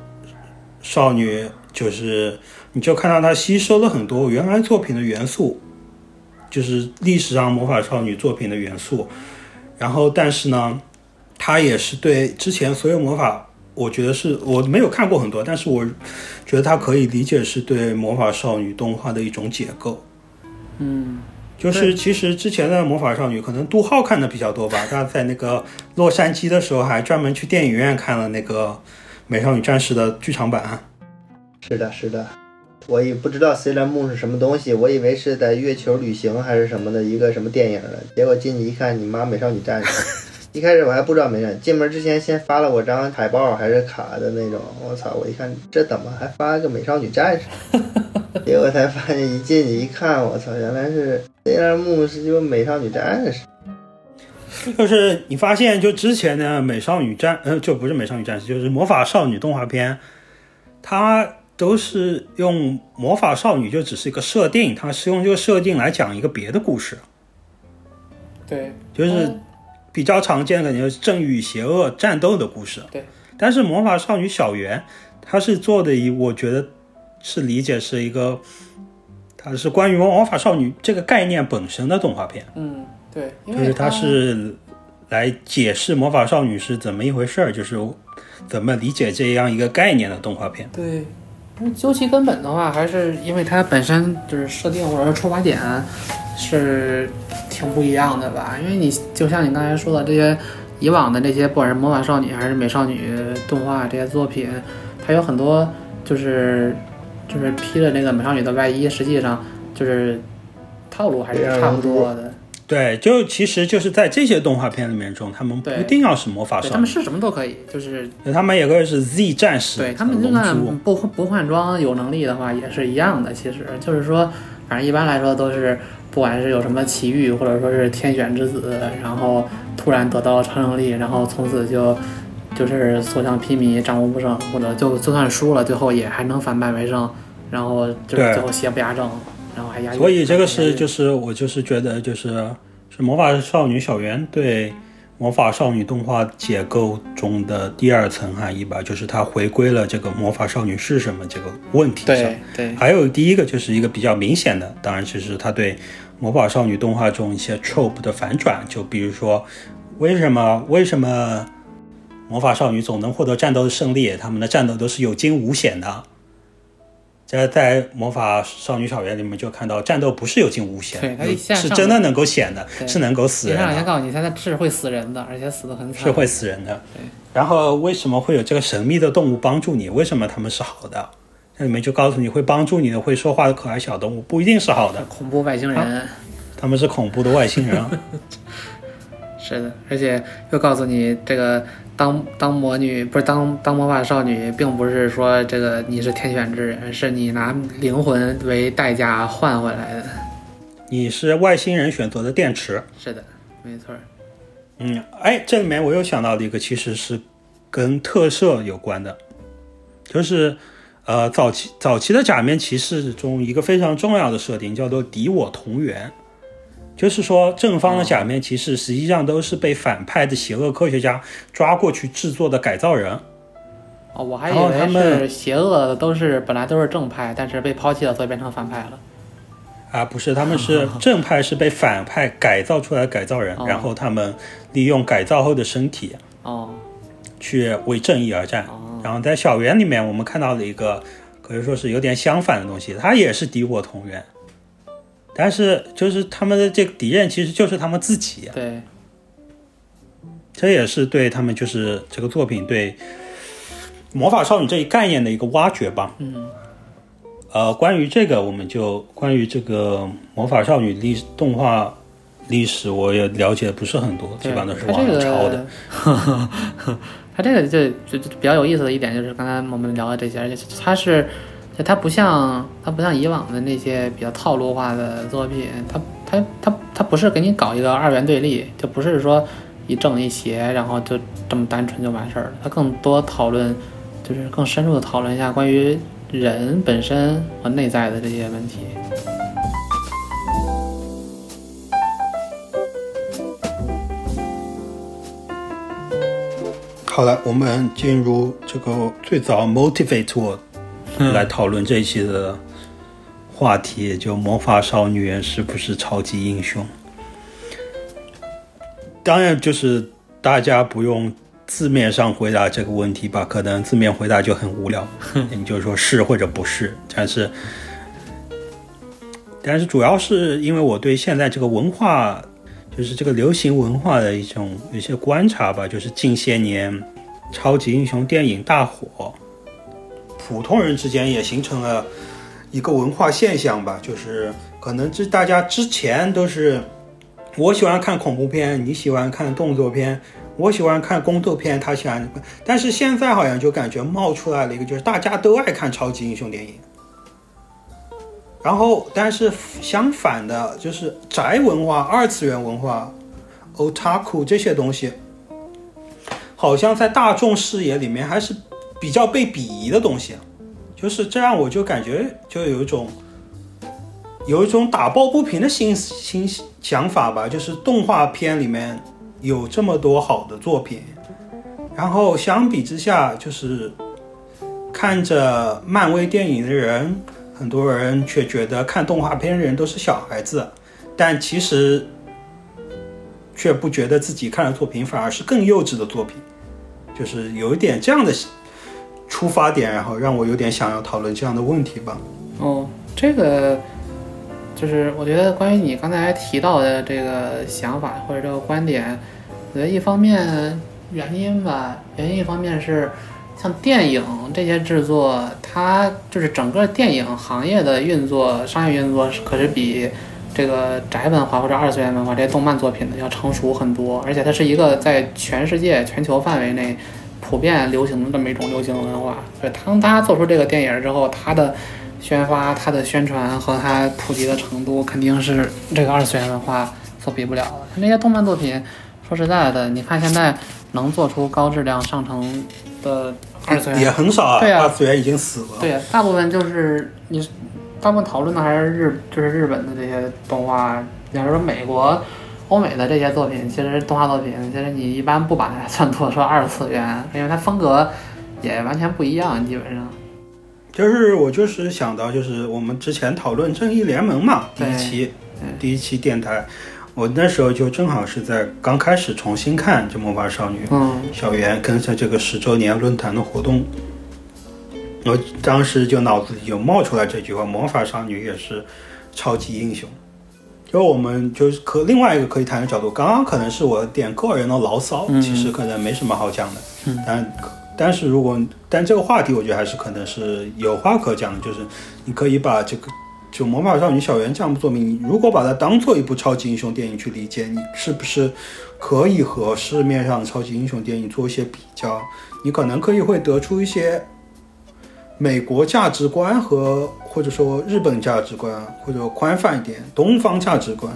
少女，就是你就看到它吸收了很多原来作品的元素，就是历史上魔法少女作品的元素。然后，但是呢，它也是对之前所有魔法，我觉得是我没有看过很多，但是我觉得它可以理解是对魔法少女动画的一种解构。嗯就是其实之前的魔法少女，可能杜浩看的比较多吧。[laughs] 他在那个洛杉矶的时候，还专门去电影院看了那个《美少女战士》的剧场版。是的，是的，我也不知道 Sailor Moon 是什么东西，我以为是在月球旅行还是什么的一个什么电影呢，结果进去一看，你妈美少女战士。[laughs] 一开始我还不知道美少女，进门之前先发了我张海报还是卡的那种，我操！我一看这怎么还发个美少女战士？[laughs] 结果才发现一进去一看，我操，原来是 Sailor Moon 是就美少女战士。[laughs] 就是你发现，就之前的美少女战，呃，就不是美少女战士，就是魔法少女动画片，它都是用魔法少女就只是一个设定，它是用这个设定来讲一个别的故事，对，就是嗯比较常见的就是正义与邪恶战斗的故事。对，但是魔法少女小圆，它是做的一，我觉得是理解是一个，它是关于魔法少女这个概念本身的动画片，嗯对，因为就是它是来解释魔法少女是怎么一回事儿，就是怎么理解这样一个概念的动画片。对，那究其根本的话，还是因为它本身就是设定或者说出发点是挺不一样的吧。因为你就像你刚才说的这些以往的这些，不管是魔法少女还是美少女动画这些作品，它有很多就是就是披着那个美少女的外衣，实际上就是套路还是差不多的。对，就其实就是在这些动画片里面中，他们不一定要是魔法少女，他们是什么都可以，就是他们也可以是 Z 战士，对他们就算，不不换装有能力的话，也是一样的。其实就是说，反正一般来说都是，不管是有什么奇遇，或者说是天选之子，然后突然得到超能力，然后从此就就是所向披靡、战无不胜，或者就就算输了，最后也还能反败为胜，然后就是最后邪不压正，然后还压抑。所以这个是就是我就是觉得就是是魔法少女小圆对魔法少女动画结构中的第二层含义吧，就是它回归了这个魔法少女是什么这个问题上。对对还有第一个就是一个比较明显的，当然其实它对魔法少女动画中一些 trope 的反转，就比如说为什么为什么魔法少女总能获得战斗的胜利，他们的战斗都是有惊无险的。这在魔法少女小园里面就看到，战斗不是有惊无险是真的能够险的，是能够死你人的，上来先告诉你，它是会死人的，而且死的很惨。是会死人的对。然后为什么会有这个神秘的动物帮助你？为什么他们是好的？那里面就告诉你会帮助你的会说话的可爱小动物不一定是好的，恐怖外星人。他们是恐怖的外星人。[laughs] 是的，而且又告诉你，这个当当魔女不是当当魔法少女，并不是说这个你是天选之人，是你拿灵魂为代价换回来的。你是外星人选择的电池。是的，没错儿。嗯，哎，这里面我又想到了一个，其实是跟特摄有关的，就是呃，早期早期的假面骑士中一个非常重要的设定叫做敌我同源，就是说正方的假面骑士实际上都是被反派的邪恶科学家抓过去制作的改造人。哦，我还以为他为们是邪恶的都是本来都是正派，但是被抛弃了，所以变成反派了。啊，不是，他们是正派是被反派改造出来的改造人，[laughs] 哦然后他们利用改造后的身体哦去为正义而战。哦，然后在小圆里面，我们看到了一个可以说是有点相反的东西，它也是敌我同源，但是就是他们的这个敌人其实就是他们自己，对，这也是对他们就是这个作品对魔法少女这一概念的一个挖掘吧。嗯呃，关于这个，我们就关于这个魔法少女历动画历史我也了解的不是很多，基本上都是网上抄的。[laughs] 它这个就就就比较有意思的一点就是刚才我们聊的这些，而且它是就它不像它不像以往的那些比较套路化的作品，它它它它不是给你搞一个二元对立，就不是说一正一邪，然后就这么单纯就完事儿了。它更多讨论就是更深入的讨论一下关于人本身和内在的这些问题。好了，我们进入这个最早 motivate 我来讨论这一期的话题，就魔法少女是不是超级英雄？当然，就是大家不用字面上回答这个问题吧，可能字面回答就很无聊，[laughs] 你就说是或者不是。但是，但是主要是因为我对现在这个文化。就是这个流行文化的一种有些观察吧，就是近些年超级英雄电影大火，普通人之间也形成了一个文化现象吧，就是可能这大家之前都是我喜欢看恐怖片，你喜欢看动作片，我喜欢看宫斗片，他喜欢，但是现在好像就感觉冒出来了一个，就是大家都爱看超级英雄电影。然后，但是相反的，就是宅文化、二次元文化、otaku 这些东西，好像在大众视野里面还是比较被鄙夷的东西。就是这样，我就感觉就有一种有一种打抱不平的心心想法吧。就是动画片里面有这么多好的作品，然后相比之下，就是看着漫威电影的人。很多人却觉得看动画片的人都是小孩子，但其实却不觉得自己看的作品反而是更幼稚的作品，就是有一点这样的出发点，然后让我有点想要讨论这样的问题吧。哦，这个就是我觉得关于你刚才提到的这个想法或者这个观点，我觉得一方面原因吧，原因一方面是。像电影这些制作，它就是整个电影行业的运作、商业运作是，可是比这个宅文化或者二次元文化这些动漫作品的要成熟很多。而且它是一个在全世界、全球范围内普遍流行的这么一种流行文化。对，当他做出这个电影之后，他的宣发、他的宣传和他普及的程度，肯定是这个二次元文化所比不了的。那些动漫作品，说实在的，你看现在能做出高质量上乘。的二次元也很少啊，对二次元已经死了。对，大部分就是你，大部分讨论的还是日，就是日本的这些动画。假如说美国、欧美的这些作品，其实动画作品，其实你一般不把它算作说二次元，因为它风格也完全不一样，基本上。就是我就是想到，就是我们之前讨论正义联盟嘛，第一期，第一期电台。我那时候就正好是在刚开始重新看这《魔法少女》，嗯，小圆跟着这个十周年论坛的活动，我当时就脑子里就冒出来这句话：魔法少女也是超级英雄。就我们就是可另外一个可以谈的角度，刚刚可能是我点个人的牢骚，其实可能没什么好讲的，嗯，但但是如果但这个话题，我觉得还是可能是有话可讲的，就是你可以把这个。就《魔法少女小圆》这部作品，你如果把它当做一部超级英雄电影去理解，你是不是可以和市面上的超级英雄电影做一些比较？你可能可以会得出一些美国价值观和或者说日本价值观，或者宽泛一点东方价值观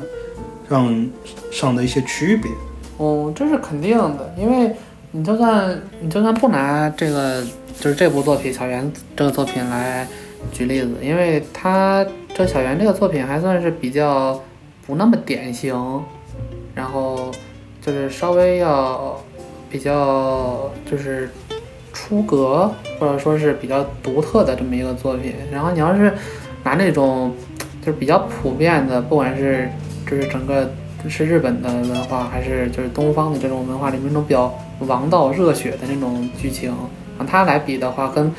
上上的一些区别。哦，这是肯定的，因为你就算你就算不拿这个就是这部作品小圆这个作品来举例子，因为它。这小圆这个作品还算是比较不那么典型，然后就是稍微要比较就是出格或者说是比较独特的这么一个作品。然后你要是拿那种就是比较普遍的，不管是就是整个是日本的文化，还是就是东方的这种文化里面那种比较王道热血的那种剧情，让它来比的话，跟。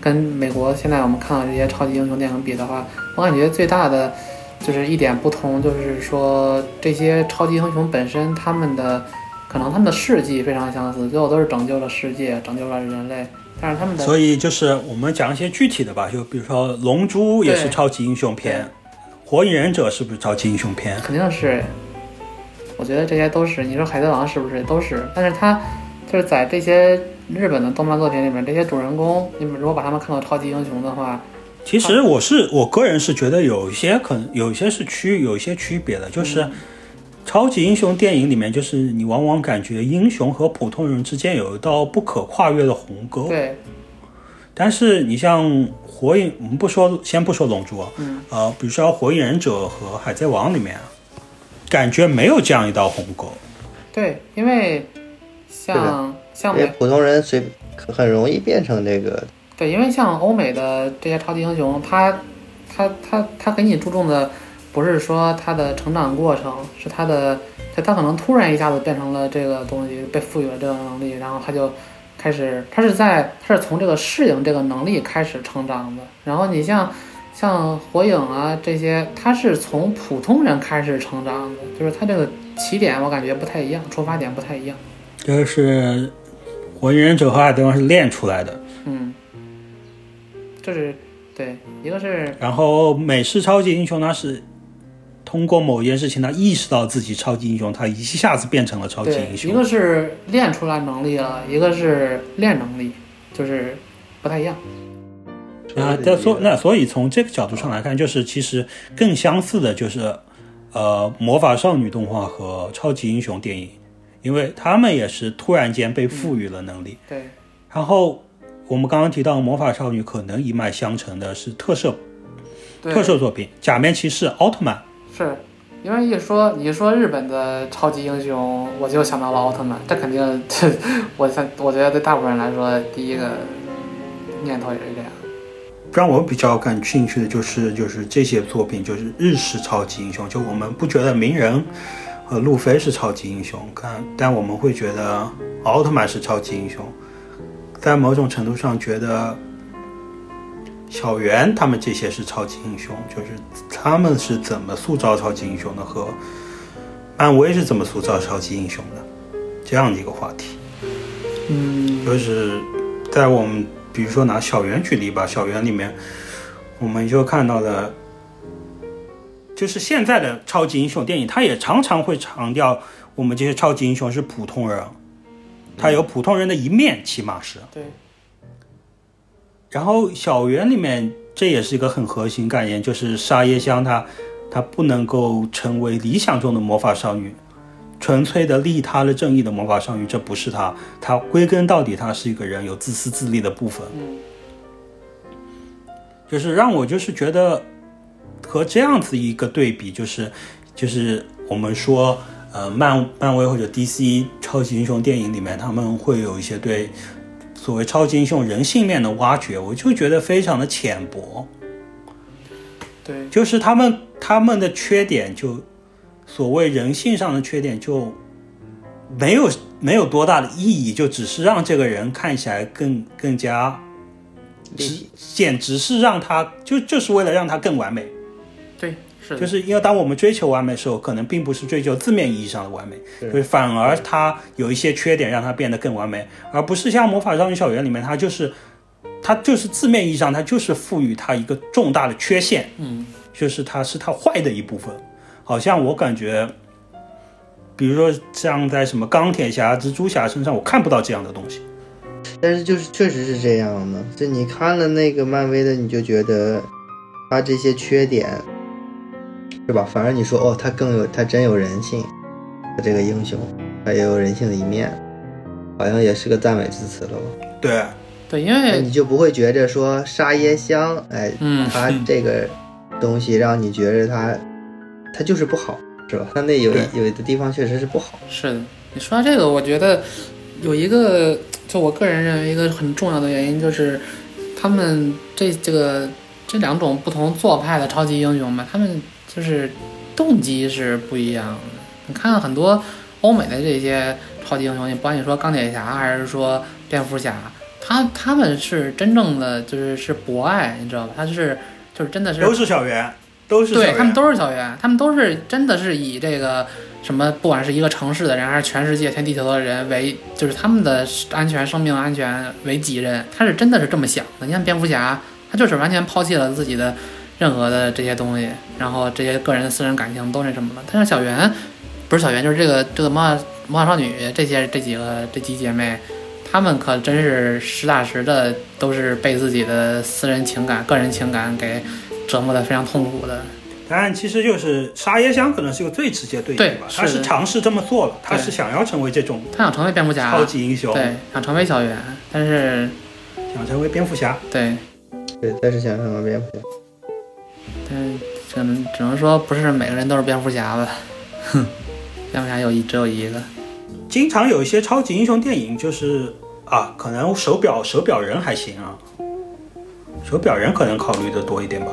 跟美国现在我们看到这些超级英雄电影比的话，我感觉最大的就是一点不同，就是说这些超级英雄本身他们的可能他们的事迹非常相似，最后都是拯救了世界，拯救了人类。但是他们的所以就是我们讲一些具体的吧，就比如说《龙珠》也是超级英雄片，《火影忍者》是不是超级英雄片？肯定是。我觉得这些都是你说海贼王是不是都是？但是他就是在这些日本的动漫作品里面，这些主人公，你们如果把他们看作超级英雄的话，其实我是我个人是觉得有一些可能有一些是区有一些区别的，就是超级英雄电影里面，就是你往往感觉英雄和普通人之间有一道不可跨越的鸿沟。对，但是你像火影，我们不说，先不说龙珠，嗯，呃，比如说火影忍者和海贼王里面，感觉没有这样一道鸿沟。对，因为像像美因为普通人随很容易变成这个，对，因为像欧美的这些超级英雄，他他他他给你注重的不是说他的成长过程，是他的他他可能突然一下子变成了这个东西，被赋予了这个能力，然后他就开始他是在他是从这个适应这个能力开始成长的。然后你像像火影啊这些，他是从普通人开始成长的，就是他这个起点我感觉不太一样，出发点不太一样。就是火影忍者和海贼王是练出来的，嗯，这是对，一个是然后美式超级英雄呢是通过某件事情，他意识到自己超级英雄，他一下子变成了超级，英雄。一个是练出来能力了，一个是练能力，就是不太一样。啊，再说那所以从这个角度上来看，就是其实更相似的就是，呃，魔法少女动画和超级英雄电影，因为他们也是突然间被赋予了能力。对，然后我们刚刚提到魔法少女可能一脉相承的是特摄对特摄作品，假面骑士、奥特曼。是因为一说你一说日本的超级英雄，我就想到了奥特曼，这肯定，这 [laughs] 我想我觉得对大部分人来说，第一个念头也是这样。让我比较感兴趣的就是就是这些作品，就是日式超级英雄。就我们不觉得鸣人和路飞是超级英雄，但但我们会觉得奥特曼是超级英雄，在某种程度上觉得小圆他们这些是超级英雄，就是他们是怎么塑造超级英雄的，和漫威是怎么塑造超级英雄的，这样的一个话题。嗯，就是在我们比如说拿小圆举例吧，小圆里面我们就看到了，就是现在的超级英雄电影，它也常常会强调我们这些超级英雄是普通人，他有普通人的一面，起码是。对，然后小圆里面这也是一个很核心概念，就是沙耶香她她不能够成为理想中的魔法少女，纯粹的利他的正义的魔法少女，这不是她，她归根到底她是一个人有自私自利的部分，嗯，就是让我就是觉得和这样子一个对比，就是就是我们说呃漫漫威或者 DC 超级英雄电影里面，他们会有一些对所谓超级英雄人性面的挖掘，我就觉得非常的浅薄。对，就是他们他们的缺点就所谓人性上的缺点就没有没有多大的意义，就只是让这个人看起来更更加只简直是让他就就是为了让他更完美。对，是，就是因为当我们追求完美的时候，可能并不是追求字面意义上的完美，是就是反而它有一些缺点让它变得更完美，而不是像魔法少女小圆里面，它就是它就是字面意义上它就是赋予它一个重大的缺陷，嗯，就是它是它坏的一部分。好像我感觉，比如说像在什么钢铁侠、蜘蛛侠身上，我看不到这样的东西。但是就是确实是这样的，就你看了那个漫威的，你就觉得他这些缺点，是吧？反而你说哦，他更有他真有人性，他这个英雄他也有人性的一面，好像也是个赞美之词了吧？对，对，因为你就不会觉着说沙耶香，哎，嗯他这个东西让你觉着他他就是不好，是吧？他那有对有的地方确实是不好。是的，你说到这个，我觉得有一个，就我个人认为一个很重要的原因就是，他们这这个这两种不同做派的超级英雄嘛，他们就是动机是不一样的。你看很多欧美的这些超级英雄，你不管你说钢铁侠还是说蝙蝠侠，他他们是真正的就是是博爱，你知道吧？他是就是真的是都是小圆，都是对他们都是小圆，他们都是真的是以这个什么，不管是一个城市的人，还是全世界全地球的人为，就是他们的安全、生命安全为己任，他是真的是这么想的。你看蝙蝠侠，他就是完全抛弃了自己的任何的这些东西，然后这些个人的私人感情都那什么了。但是小圆，不是小圆，就是这个这个魔法魔法少女这些这几个这几姐妹，她们可真是实打实的，都是被自己的私人情感、个人情感给折磨的非常痛苦的。但其实就是沙耶香可能是个最直接对对比吧，他是尝试这么做了，他是想要成为这种他想成为蝙蝠侠，超级英雄，对，想成为小圆，但是想成为蝙蝠侠。对，对，但是想成为蝙蝠侠。但只能只能说不是每个人都是蝙蝠侠吧。哼，蝙蝠侠有一只有一个。经常有一些超级英雄电影，就是啊，可能手表手表人还行啊，手表人可能考虑的多一点吧。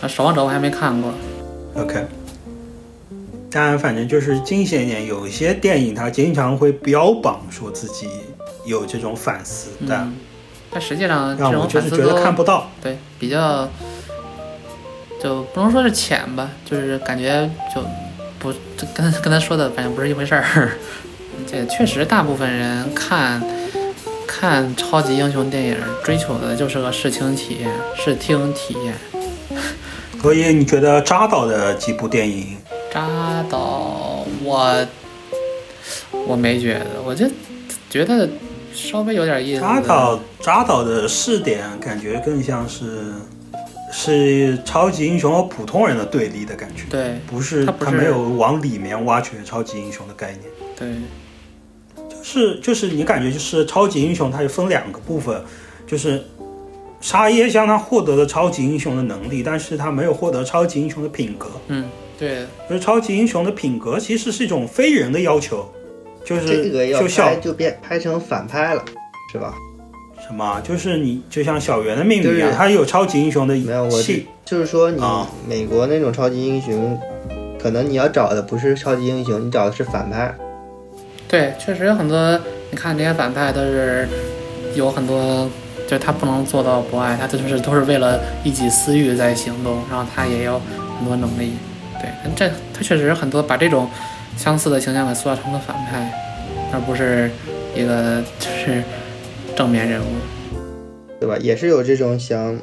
啊，守望者我还没看过。OK，但反正就是近些年有一些电影，它经常会标榜说自己有这种反思，但嗯，但实际上这让我种就是觉得反思都看不到。对比较，就不能说是浅吧，就是感觉就不这跟跟他说的反正不是一回事儿。[laughs] 这确实，大部分人看看超级英雄电影，追求的就是个视听体验、视听体验。[laughs] 所以你觉得扎导的几部电影，扎导，我我没觉得，我就觉得稍微有点意思。扎导扎导的试点感觉更像是是超级英雄和普通人的对立的感觉，对不是他没有往里面挖掘超级英雄的概念。对就是就是你感觉就是超级英雄，它就分两个部分，就是沙耶香他获得了超级英雄的能力，但是他没有获得超级英雄的品格。嗯对就是超级英雄的品格其实是一种非人的要求，就是这个要就像拍就变拍成反派了，是吧？什么，就是你就像小圆的命运一样，对他有超级英雄的没有，我就是说你啊美国那种超级英雄，可能你要找的不是超级英雄，你找的是反派。对，确实有很多，你看这些反派都是有很多，就是他不能做到博爱，他就是都是为了一己私欲在行动，然后他也有很多能力。对，这他确实很多把这种相似的形象给塑造成了反派，而不是一个就是正面人物。对吧？也是有这种想，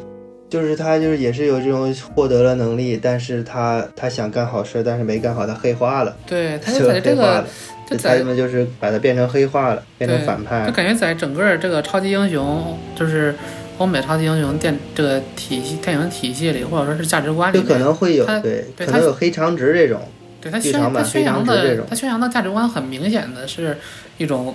就是他就是也是有这种获得了能力，但是他他想干好事，但是没干好，他黑化了，对，他是就在这个就在他们就是把他变成黑化了，变成反派就。感觉在整个这个超级英雄，就是欧美超级英雄电这个体系电影体系里，或者说是价值观里就，可能会有他对，他可能有黑长直这种，对他宣剧场版他宣扬的他宣扬的价值观很明显的是一种，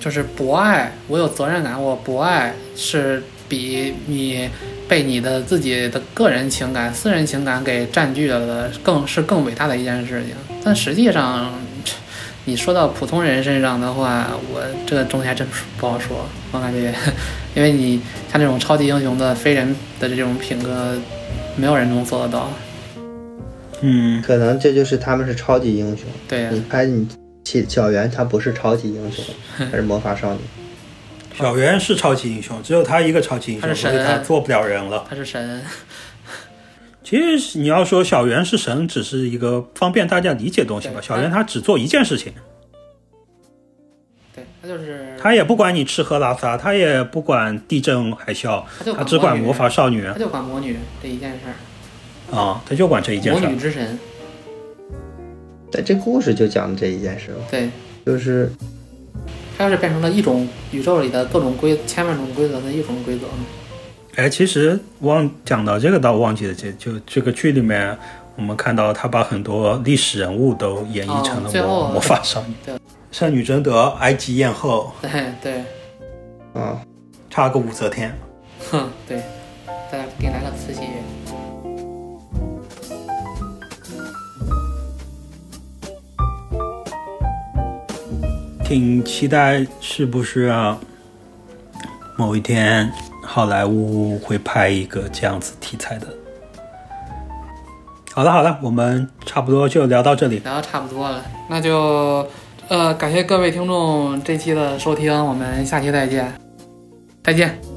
就是博爱，我有责任感，我博爱是比你被你的自己的个人情感、私人情感给占据了的更是更伟大的一件事情。但实际上，你说到普通人身上的话，我这个东西还真不好说。我感觉，[laughs] 因为你像这种超级英雄的非人的这种品格，没有人能做得到。嗯，可能这就是他们是超级英雄。对呀、你拍你小小圆，他不是超级英雄，他是魔法少女。小圆是超级英雄，只有他一个超级英雄，他是神所以他做不了人了。他是神。其实你要说小圆是神，只是一个方便大家理解的东西吧。小圆他只做一件事情，对，他就是他也不管你吃喝拉撒，他也不管地震海啸，他他只管魔法少女他就管魔女这一件事儿，啊，他就管这一件魔事儿。女之神。在这故事就讲这一件事嘛，对，就是它要是变成了一种宇宙里的各种规千万种规则的一种规则，哎，其实忘讲到这个倒忘记了，这就这个剧里面，我们看到他把很多历史人物都演绎成了魔、哦最后魔法少女对，圣女贞德、埃及艳后，对对，嗯，差个武则天。哼，对，再来给你来个慈禧挺期待是不是啊？某一天好莱坞会拍一个这样子题材的。好了好了，我们差不多就聊到这里。聊的差不多了，那就呃感谢各位听众这期的收听，我们下期再见，再见。